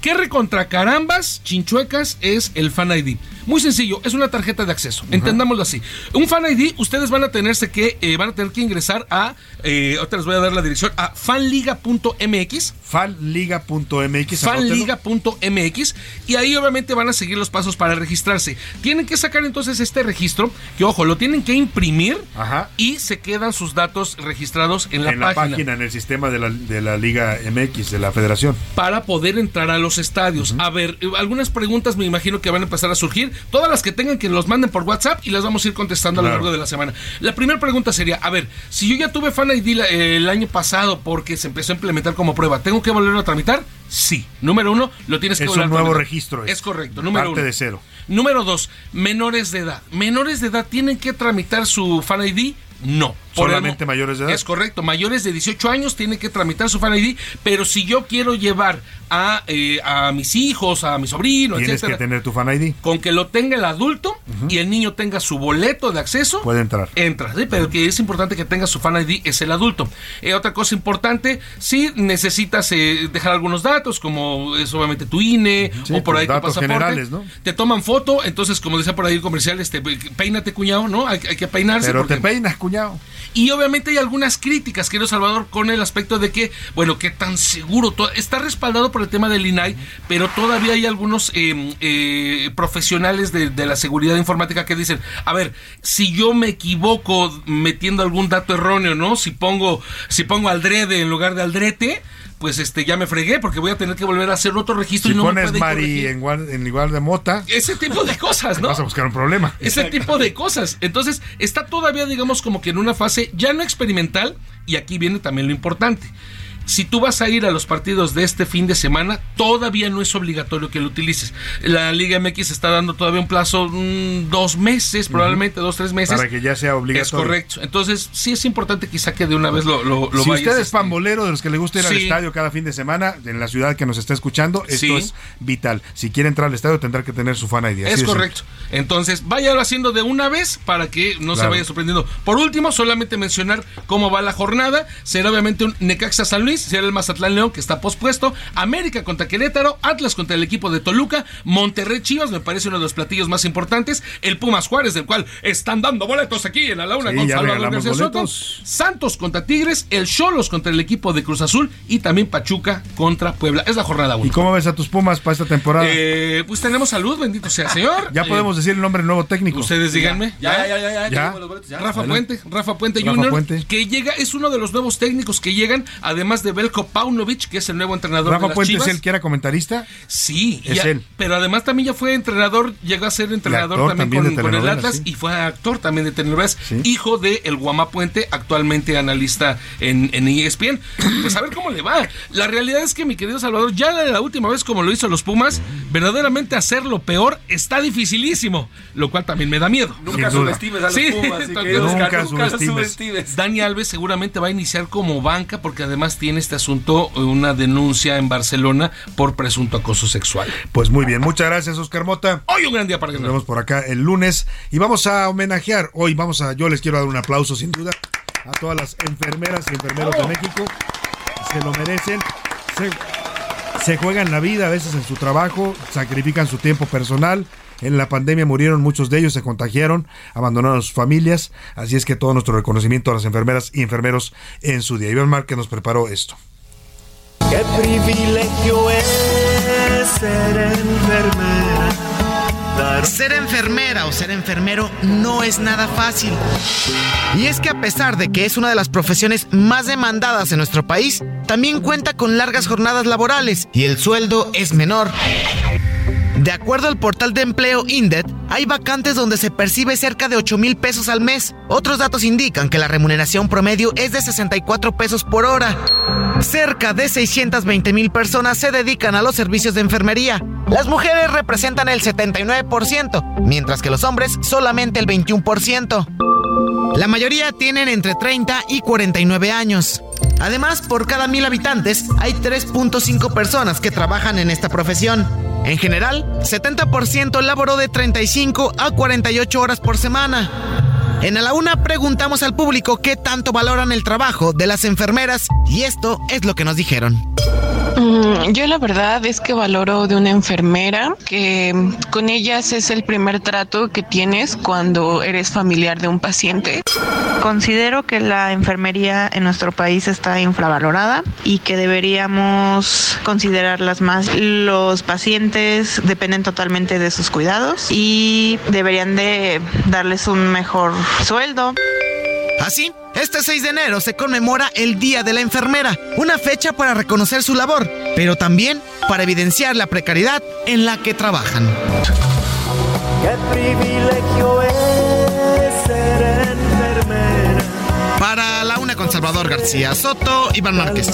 ¿Qué recontra carambas, chinchuecas, es el Fan ID? Muy sencillo, es una tarjeta de acceso, entendámoslo así. Un Fan ID, ustedes van a tenerse que, eh, van a tener que ingresar a, eh, ahorita les voy a dar la dirección, a fanliga.mx. Fanliga.mx. Fanliga.mx y ahí obviamente van a seguir los pasos para registrarse. Tienen que sacar entonces este registro, que ojo, lo tienen que imprimir y se quedan sus datos registrados en la, en la página, página, en el sistema de la, de la Liga MX, de la Federación. para poder entrar entrar a los estadios. A ver, eh, algunas preguntas me imagino que van a empezar a surgir. Todas las que tengan que los manden por WhatsApp y las vamos a ir contestando a lo largo de la semana. La primera pregunta sería, a ver, si yo ya tuve Fan ID la- el año pasado porque se empezó a implementar como prueba, ¿tengo que volverlo a tramitar? Sí. Número uno, lo tienes que Es volver un nuevo registro. Es correcto. Número Parte uno. de cero. Número dos, menores de edad. ¿Menores de edad tienen que tramitar su Fan ID? No. Por Solamente mayores de edad. Es correcto. Mayores de 18 años tienen que tramitar su Fan ID, pero si yo quiero llevar a, eh, a mis hijos, a mi sobrino, Tienes etcétera, que tener tu fan ID. con que lo tenga el adulto y el niño tenga su boleto de acceso, Puede entrar. entra, ¿sí? pero que es importante que tenga su fan ID es el adulto. Eh, otra cosa importante, si necesitas eh, dejar algunos datos, como es obviamente tu INE Sí, o por tus ahí tu pasaporte, te toman foto, entonces como decía por ahí el comercial, este, peínate cuñado, ¿no? Hay, hay que peinarse. Pero porque- te peinas, cuñado. Y obviamente hay algunas críticas, querido Salvador, con el aspecto de que, bueno, qué tan seguro, está respaldado por el tema del INAI, pero todavía hay algunos eh, eh, profesionales de, de la seguridad informática que dicen, a ver, si yo me equivoco metiendo algún dato erróneo, ¿no? Si pongo, si pongo aldrede en lugar de aldrete, pues este ya me fregué porque voy a tener que volver a hacer otro registro Si y no me pones puede Mari en, en lugar de Mota, Ese tipo de cosas, ¿no? vas a buscar un problema. Ese tipo de cosas. Entonces, está todavía, digamos, como que en una fase ya no experimental, y aquí viene también lo importante. Si tú vas a ir a los partidos de este fin de semana, todavía no es obligatorio que lo utilices. La Liga MX está dando todavía un plazo, mm, dos meses, probablemente dos, tres meses. Para que ya sea obligatorio. Es correcto. Entonces, sí es importante quizá que de una vez lo, lo, lo si vayas, usted es este, pambolero de los que le gusta ir al estadio cada fin de semana, en la ciudad que nos está escuchando, esto Sí. es vital. Si quiere entrar al estadio, tendrá que tener su fan ID. así Es correcto. Entonces, váyalo haciendo de una vez para que no se vaya sorprendiendo. Por último, solamente mencionar cómo va la jornada. Será obviamente un Necaxa San Luis, será el Mazatlán León que está pospuesto, América contra Querétaro, Atlas contra el equipo de Toluca, Monterrey Chivas, me parece uno de los platillos más importantes, el Pumas Juárez, del cual están dando boletos aquí en la Launa Sí, con Salvador Soto. Santos contra Tigres, el Cholos contra el equipo de Cruz Azul y también Pachuca contra Puebla. Es la jornada 1. ¿Y cómo ves a tus Pumas para esta temporada? Eh, pues tenemos salud, bendito sea el Señor. ya Eh, podemos decir el nombre del nuevo técnico. Ustedes díganme. Ya, ya, ya, ya, ya, Ya. tenemos los boletos, ya. Rafa. Puente, Rafa Puente Rafa Jr., Puente. que llega, es uno de los nuevos técnicos que llegan, además de Belko Paunovic, que es el nuevo entrenador de Rafa las Puente Chivas. es el que era comentarista. Sí, Es ya- él. pero además también ya fue entrenador, llegó a ser entrenador actor también, también con, de con el Atlas sí. y fue actor también de telenovelas, hijo de el Guama Puente, actualmente analista en, en ESPN. Pues a ver cómo le va. La realidad es que mi querido Salvador, ya la, la última vez como lo hizo los Pumas, verdaderamente hacerlo peor está dificilísimo, lo cual también me da miedo. Nunca Sin duda. subestimes a los Sí, Pumas, nunca Nunca nunca los subestimes. subestimes. Dani Alves seguramente va a iniciar como banca porque además tiene este asunto, una denuncia en Barcelona por presunto acoso sexual. Pues muy bien, muchas gracias, Oscar Mota. Hoy un gran día para Nos ganar. vemos por acá el lunes y vamos a homenajear. Hoy vamos a, yo les quiero dar un aplauso sin duda a todas las enfermeras y enfermeros de México. Se lo merecen. Se, se juegan la vida a veces en su trabajo, sacrifican su tiempo personal. En la pandemia murieron muchos de ellos, se contagiaron, abandonaron a sus familias. Así es que todo nuestro reconocimiento a las enfermeras y enfermeros en su día. Iván Márquez nos preparó esto. Qué privilegio es ser enfermera. Ser enfermera o ser enfermero no es nada fácil. Y es que a pesar de que es una de las profesiones más demandadas en nuestro país, también cuenta con largas jornadas laborales y el sueldo es menor. De acuerdo al portal de empleo INDET, hay vacantes donde se percibe cerca de 8 mil pesos al mes. Otros datos indican que la remuneración promedio es de 64 pesos por hora. Cerca de 620 mil personas se dedican a los servicios de enfermería. Las mujeres representan el 79%, mientras que los hombres solamente el 21%. La mayoría tienen entre 30 y 49 años. Además, por cada mil habitantes hay 3.5 personas que trabajan en esta profesión. En general, 70% laboró de 35 a 48 horas por semana. En A la Una preguntamos al público qué tanto valoran el trabajo de las enfermeras y esto es lo que nos dijeron. Mm, Yo la verdad es que valoro de una enfermera que con ellas es el primer trato que tienes cuando eres familiar de un paciente. Considero que la enfermería en nuestro país está infravalorada y que deberíamos considerarlas más. Los pacientes dependen totalmente de sus cuidados y deberían de darles un mejor sueldo. Así, este 6 de enero se conmemora el Día de la Enfermera, una fecha para reconocer su labor, pero también para evidenciar la precariedad en la que trabajan. Qué privilegio es ser enfermera. Para la una con Salvador García Soto, Iván Márquez.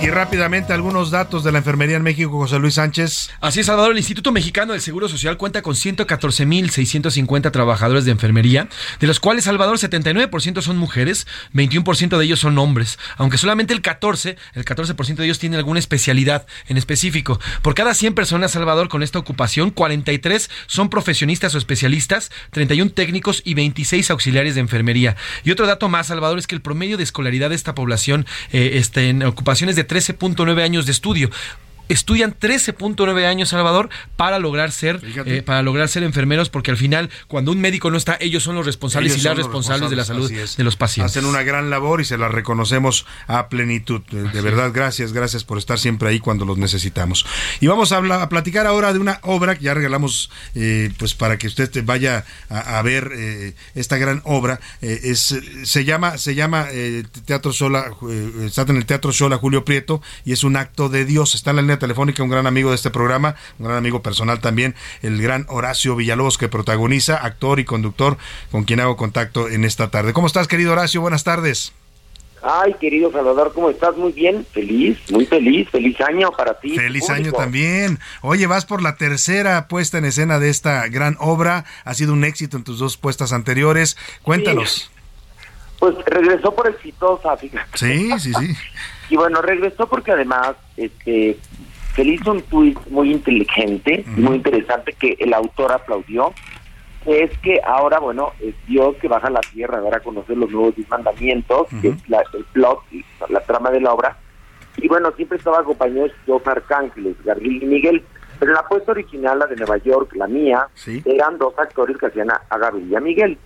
Y rápidamente algunos datos de la enfermería en México, José Luis Sánchez. Así es, Salvador. El Instituto Mexicano del Seguro Social cuenta con 114.650 trabajadores de enfermería, de los cuales, Salvador, 79% son mujeres, 21% de ellos son hombres, aunque solamente el 14%, el 14% de ellos tienen alguna especialidad en específico. Por cada 100 personas, Salvador, con esta ocupación, 43 son profesionistas o especialistas, 31 técnicos y 26 auxiliares de enfermería. Y otro dato más, Salvador, es que el promedio de escolaridad de esta población eh, este, en ocupaciones de 13.9 años de estudio estudian 13.9 años Salvador para lograr ser eh, para lograr ser enfermeros porque al final cuando un médico no está ellos son los responsables Ellos y las responsables de la salud de los pacientes Hacen una gran labor y se la reconocemos a plenitud. De, de verdad, gracias, gracias por estar siempre ahí cuando los necesitamos. Y vamos a, hablar- a platicar ahora de una obra que ya regalamos, eh, pues para que usted te vaya a, a ver eh, esta gran obra. Eh, es se llama se llama Teatro Sola, está en el Teatro Sola Julio Prieto y es un acto de Dios. Está en la línea telefónica un gran amigo de este programa, un gran amigo personal también, el gran Horacio Villalobos que protagoniza, actor y conductor con quien hago contacto en esta tarde. ¿Cómo estás, querido Horacio? Buenas tardes. Ay, querido Salvador, ¿cómo estás? Muy bien, feliz, muy feliz, feliz año para ti. Feliz público. año también. Oye, vas por la tercera puesta en escena de esta gran obra. Ha sido un éxito en tus dos puestas anteriores. Cuéntanos. Pues regresó por exitosa, fíjate. Sí, sí, sí. Y bueno, regresó porque además, este, se le hizo un tuit muy inteligente, muy interesante que el autor aplaudió, que es que ahora, bueno, es Dios que baja a la tierra a dar a conocer los nuevos diez mandamientos, que es la, el plot, la trama de la obra. Y bueno, siempre estaba acompañado de dos arcángeles, Gabriel y Miguel, pero la puesta original, la de Nueva York, la mía, eran dos actores que hacían a, a Gabriel y a Miguel.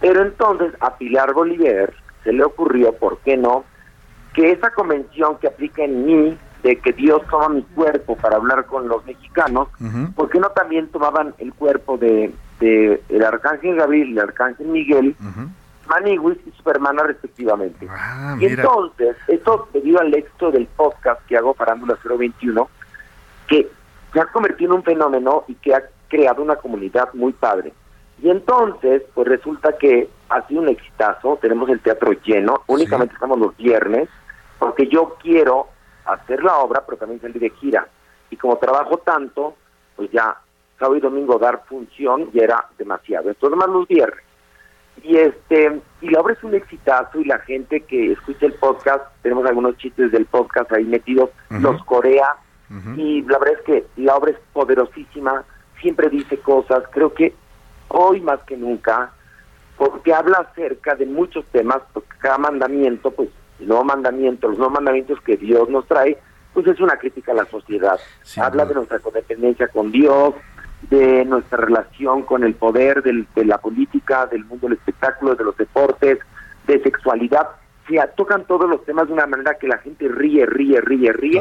Pero entonces a Pilar Bolívar se le ocurrió, ¿por qué no?, que esa convención que aplica en mí de que Dios toma mi cuerpo para hablar con los mexicanos, ¿por qué no también tomaban el cuerpo de, de el arcángel Gabriel y el arcángel Miguel, Maniguis y Supermana respectivamente? y Ah, mira. entonces, eso debido al éxito del podcast que hago Farándula 021, que se ha convertido en un fenómeno y que ha creado una comunidad muy padre. Y entonces, pues resulta que ha sido un exitazo, tenemos el teatro lleno, únicamente estamos los viernes, porque yo quiero hacer la obra, pero también salir de gira. Y como trabajo tanto, pues ya sábado y domingo dar función ya era demasiado. Entonces más los viernes. Y este y la obra es un exitazo y la gente que escucha el podcast, tenemos algunos chistes del podcast ahí metidos, los corea y la verdad es que la obra es poderosísima, siempre dice cosas, creo que hoy más que nunca, porque habla acerca de muchos temas, porque cada mandamiento, pues el nuevo mandamiento, los nuevos mandamientos que Dios nos trae, pues es una crítica a la sociedad. habla de nuestra codependencia con Dios, de nuestra relación con el poder, del- de la política, del mundo del espectáculo, de los deportes, de sexualidad. Se tocan todos los temas de una manera que la gente ríe, ríe, ríe, ríe.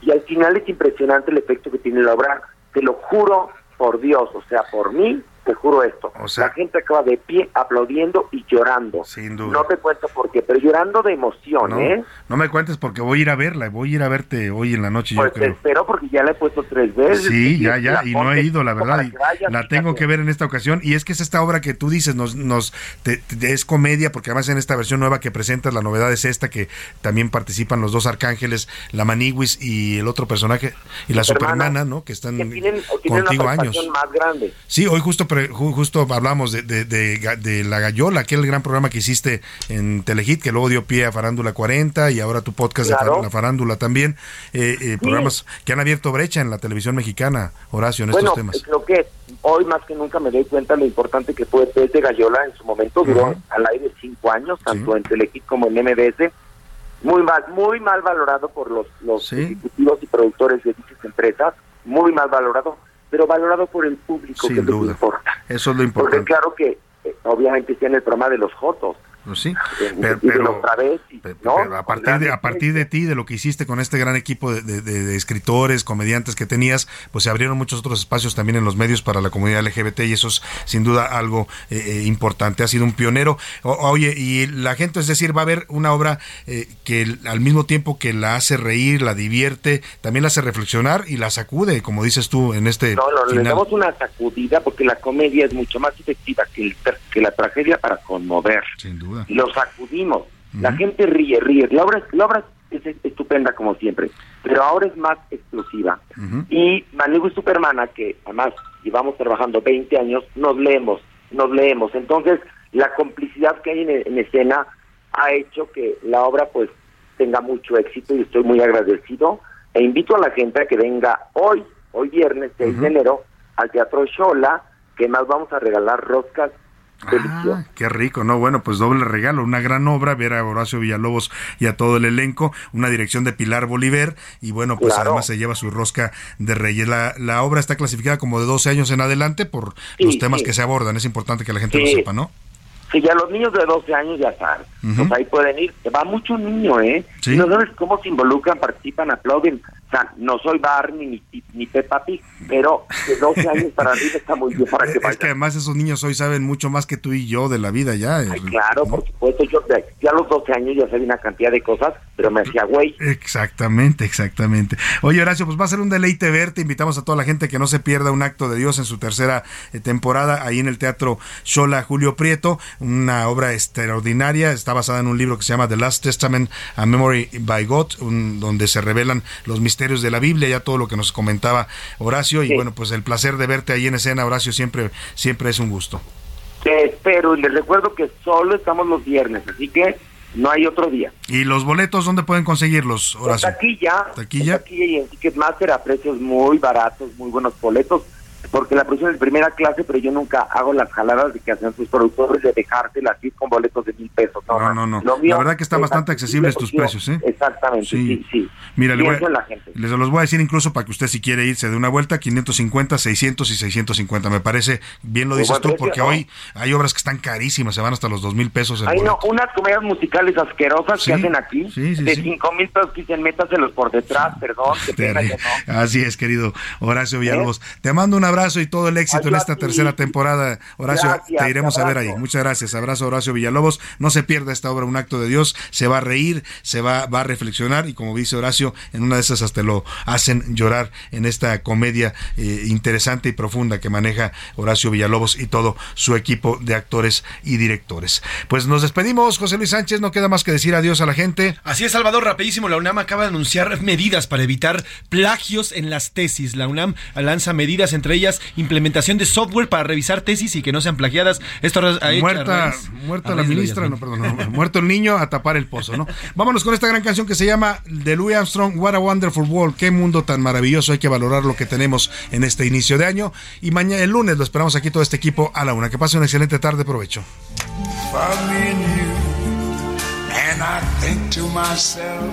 Y al final es impresionante el efecto que tiene la obra. Te lo juro por Dios, o sea, por mí, te juro esto. la gente acaba de pie aplaudiendo y llorando. Sin duda. No te cuento por qué, pero llorando de emoción, No, ¿eh? no me cuentes porque voy a ir a verla. Voy a ir a verte hoy en la noche, Pues yo te espero porque ya la he puesto tres veces. Sí, ya, ya, y no he ido, la verdad, que vayas, la tengo que ver en esta ocasión, y es que es esta obra que tú dices, nos, nos, te- te- es comedia, porque además en esta versión nueva que presentas, la novedad es esta, que también participan los dos arcángeles, la Maniguis y el otro personaje, y la Supermana, ¿no? Que están Tienen, tienen contigo una años. más grande. Sí, hoy justo justo hablamos de, de, de de La Gallola, aquel gran programa que hiciste en Telehit, que luego dio pie a Farándula 40 y ahora tu podcast de Claro. Fa- La Farándula también. Eh, eh, Programas que han abierto brecha en la televisión mexicana, Horacio, en Bueno, estos temas. creo que hoy más que nunca me doy cuenta lo importante que fue Pez de Gallola en su momento, duró al aire cinco años, tanto en Telehit como en MBS, muy mal, muy mal valorado por los, los ejecutivos y productores de dichas empresas, muy mal valorado, pero valorado por el público, que Sin duda. importa. Eso es lo Porque importante. claro que eh, obviamente está en el programa de los Jotos, sí, Eh, pero, pero- y- pero ¿no? a partir de a partir de ti, de lo que hiciste con este gran equipo de, de- de- escritores, comediantes que tenías, pues se abrieron muchos otros espacios también en los medios para la comunidad LGBT y eso es sin duda algo eh, eh, importante. Ha sido un pionero. O- oye, y la gente, es decir, va a haber una obra eh, que al mismo tiempo que la hace reír, la divierte, también la hace reflexionar y la sacude, como dices tú en este No, no, le final. damos una sacudida porque la comedia es mucho más efectiva que, el que la tragedia para conmover. Sin duda. Lo sacudimos. La gente ríe, ríe. La obra, la obra es estupenda como siempre, pero ahora es más explosiva. Y Malibu y Supermana, que además llevamos trabajando 20 años, nos leemos, nos leemos. Entonces, la complicidad que hay en, en escena ha hecho que la obra pues tenga mucho éxito y estoy muy agradecido. E invito a la gente a que venga hoy, hoy viernes 6 de enero, al Teatro Shola, que más vamos a regalar roscas deliciosas. Qué rico, ¿no? Bueno, pues doble regalo, una gran obra, ver a Horacio Villalobos y a todo el elenco, una dirección de Pilar Bolívar y bueno, pues Claro. además se lleva su rosca de reyes. La, la obra está clasificada como de 12 años en adelante por Sí, los temas sí. que se abordan, es importante que la gente lo sepa, ¿no? Sí, ya los niños de 12 años ya. Ujú. Pues ahí pueden ir. Va mucho niño, ¿eh? Y no sabes cómo se involucran, participan, aplauden. O sea, no soy Barney ni, ni Peppa Pig, pero de 12 años para arriba está muy bien para que Es vayan. que además esos niños hoy saben mucho más que tú y yo de la vida ya. eh. Claro, por supuesto. Yo ya a los 12 años ya sabía una cantidad de cosas, pero me hacía güey. Exactamente, exactamente. Oye, Horacio, pues va a ser un deleite verte. Invitamos a toda la gente que no se pierda un acto de Dios en su tercera eh, temporada ahí en el Teatro Shola Julio Prieto. Una obra extraordinaria. Está basada en un libro que se llama The Last Testament, A Memory by God, un- donde se revelan los misterios de la Biblia, ya todo lo que nos comentaba Horacio. Y bueno, pues el placer de verte ahí en escena, Horacio, siempre, siempre es un gusto. Te espero y les recuerdo que solo estamos los viernes, así que no hay otro día. ¿Y los boletos dónde pueden conseguirlos, Horacio? Taquilla, Taquilla. taquilla y en Ticketmaster a precios muy baratos, muy buenos boletos, porque la producción es de primera clase, pero yo nunca hago las jaladas de que hacen sus productores de dejártela así con boletos de mil pesos. No, No, no, no. Lo mío La verdad que están es bastante accesibles tus precios, ¿eh? Exactamente, sí, sí. Mira, le voy la gente. les los voy a decir incluso para que usted si quiere irse de una vuelta, 550, 600 y 650. Me parece, bien lo Muy dices tú, porque ¿no? hoy hay obras que están carísimas, se van hasta los dos mil pesos. Hay no, unas comedias musicales asquerosas Sí, que hacen aquí, sí, sí, de cinco mil pesos que dicen métaselos por detrás, perdón, que pena que no. Así es, querido Horacio Villalobos. Te mando un abrazo y todo el éxito en esta tercera temporada. Horacio, Gracias, te iremos a ver ahí. Muchas gracias. Abrazo, Horacio Villalobos. No se pierda esta obra, Un Acto de Dios. Se va a reír, se va, va a reflexionar y como dice Horacio, en una de esas hasta lo hacen llorar en esta comedia eh, interesante y profunda que maneja Horacio Villalobos y todo su equipo de actores y directores. Pues nos despedimos, José Luis Sánchez. No queda más que decir adiós a la gente. Así es, Salvador, rapidísimo. La UNAM acaba de anunciar medidas para evitar plagios en las tesis. La UNAM lanza medidas, entre ellas implementación de software para revisar tesis y que no sean plagiadas. Esto ha hecho a muerta, muerta la ministra, no, perdón, no, muerto el niño a tapar el pozo, ¿no? Vámonos con esta gran canción que se llama de Louis Armstrong, What a Wonderful World, qué mundo tan maravilloso, hay que valorar lo que tenemos en este inicio de año y mañana el lunes lo esperamos aquí todo este equipo a la una. Que pase una excelente tarde, provecho. found me in you. And I think to myself,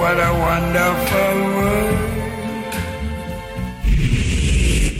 what a wonderful world.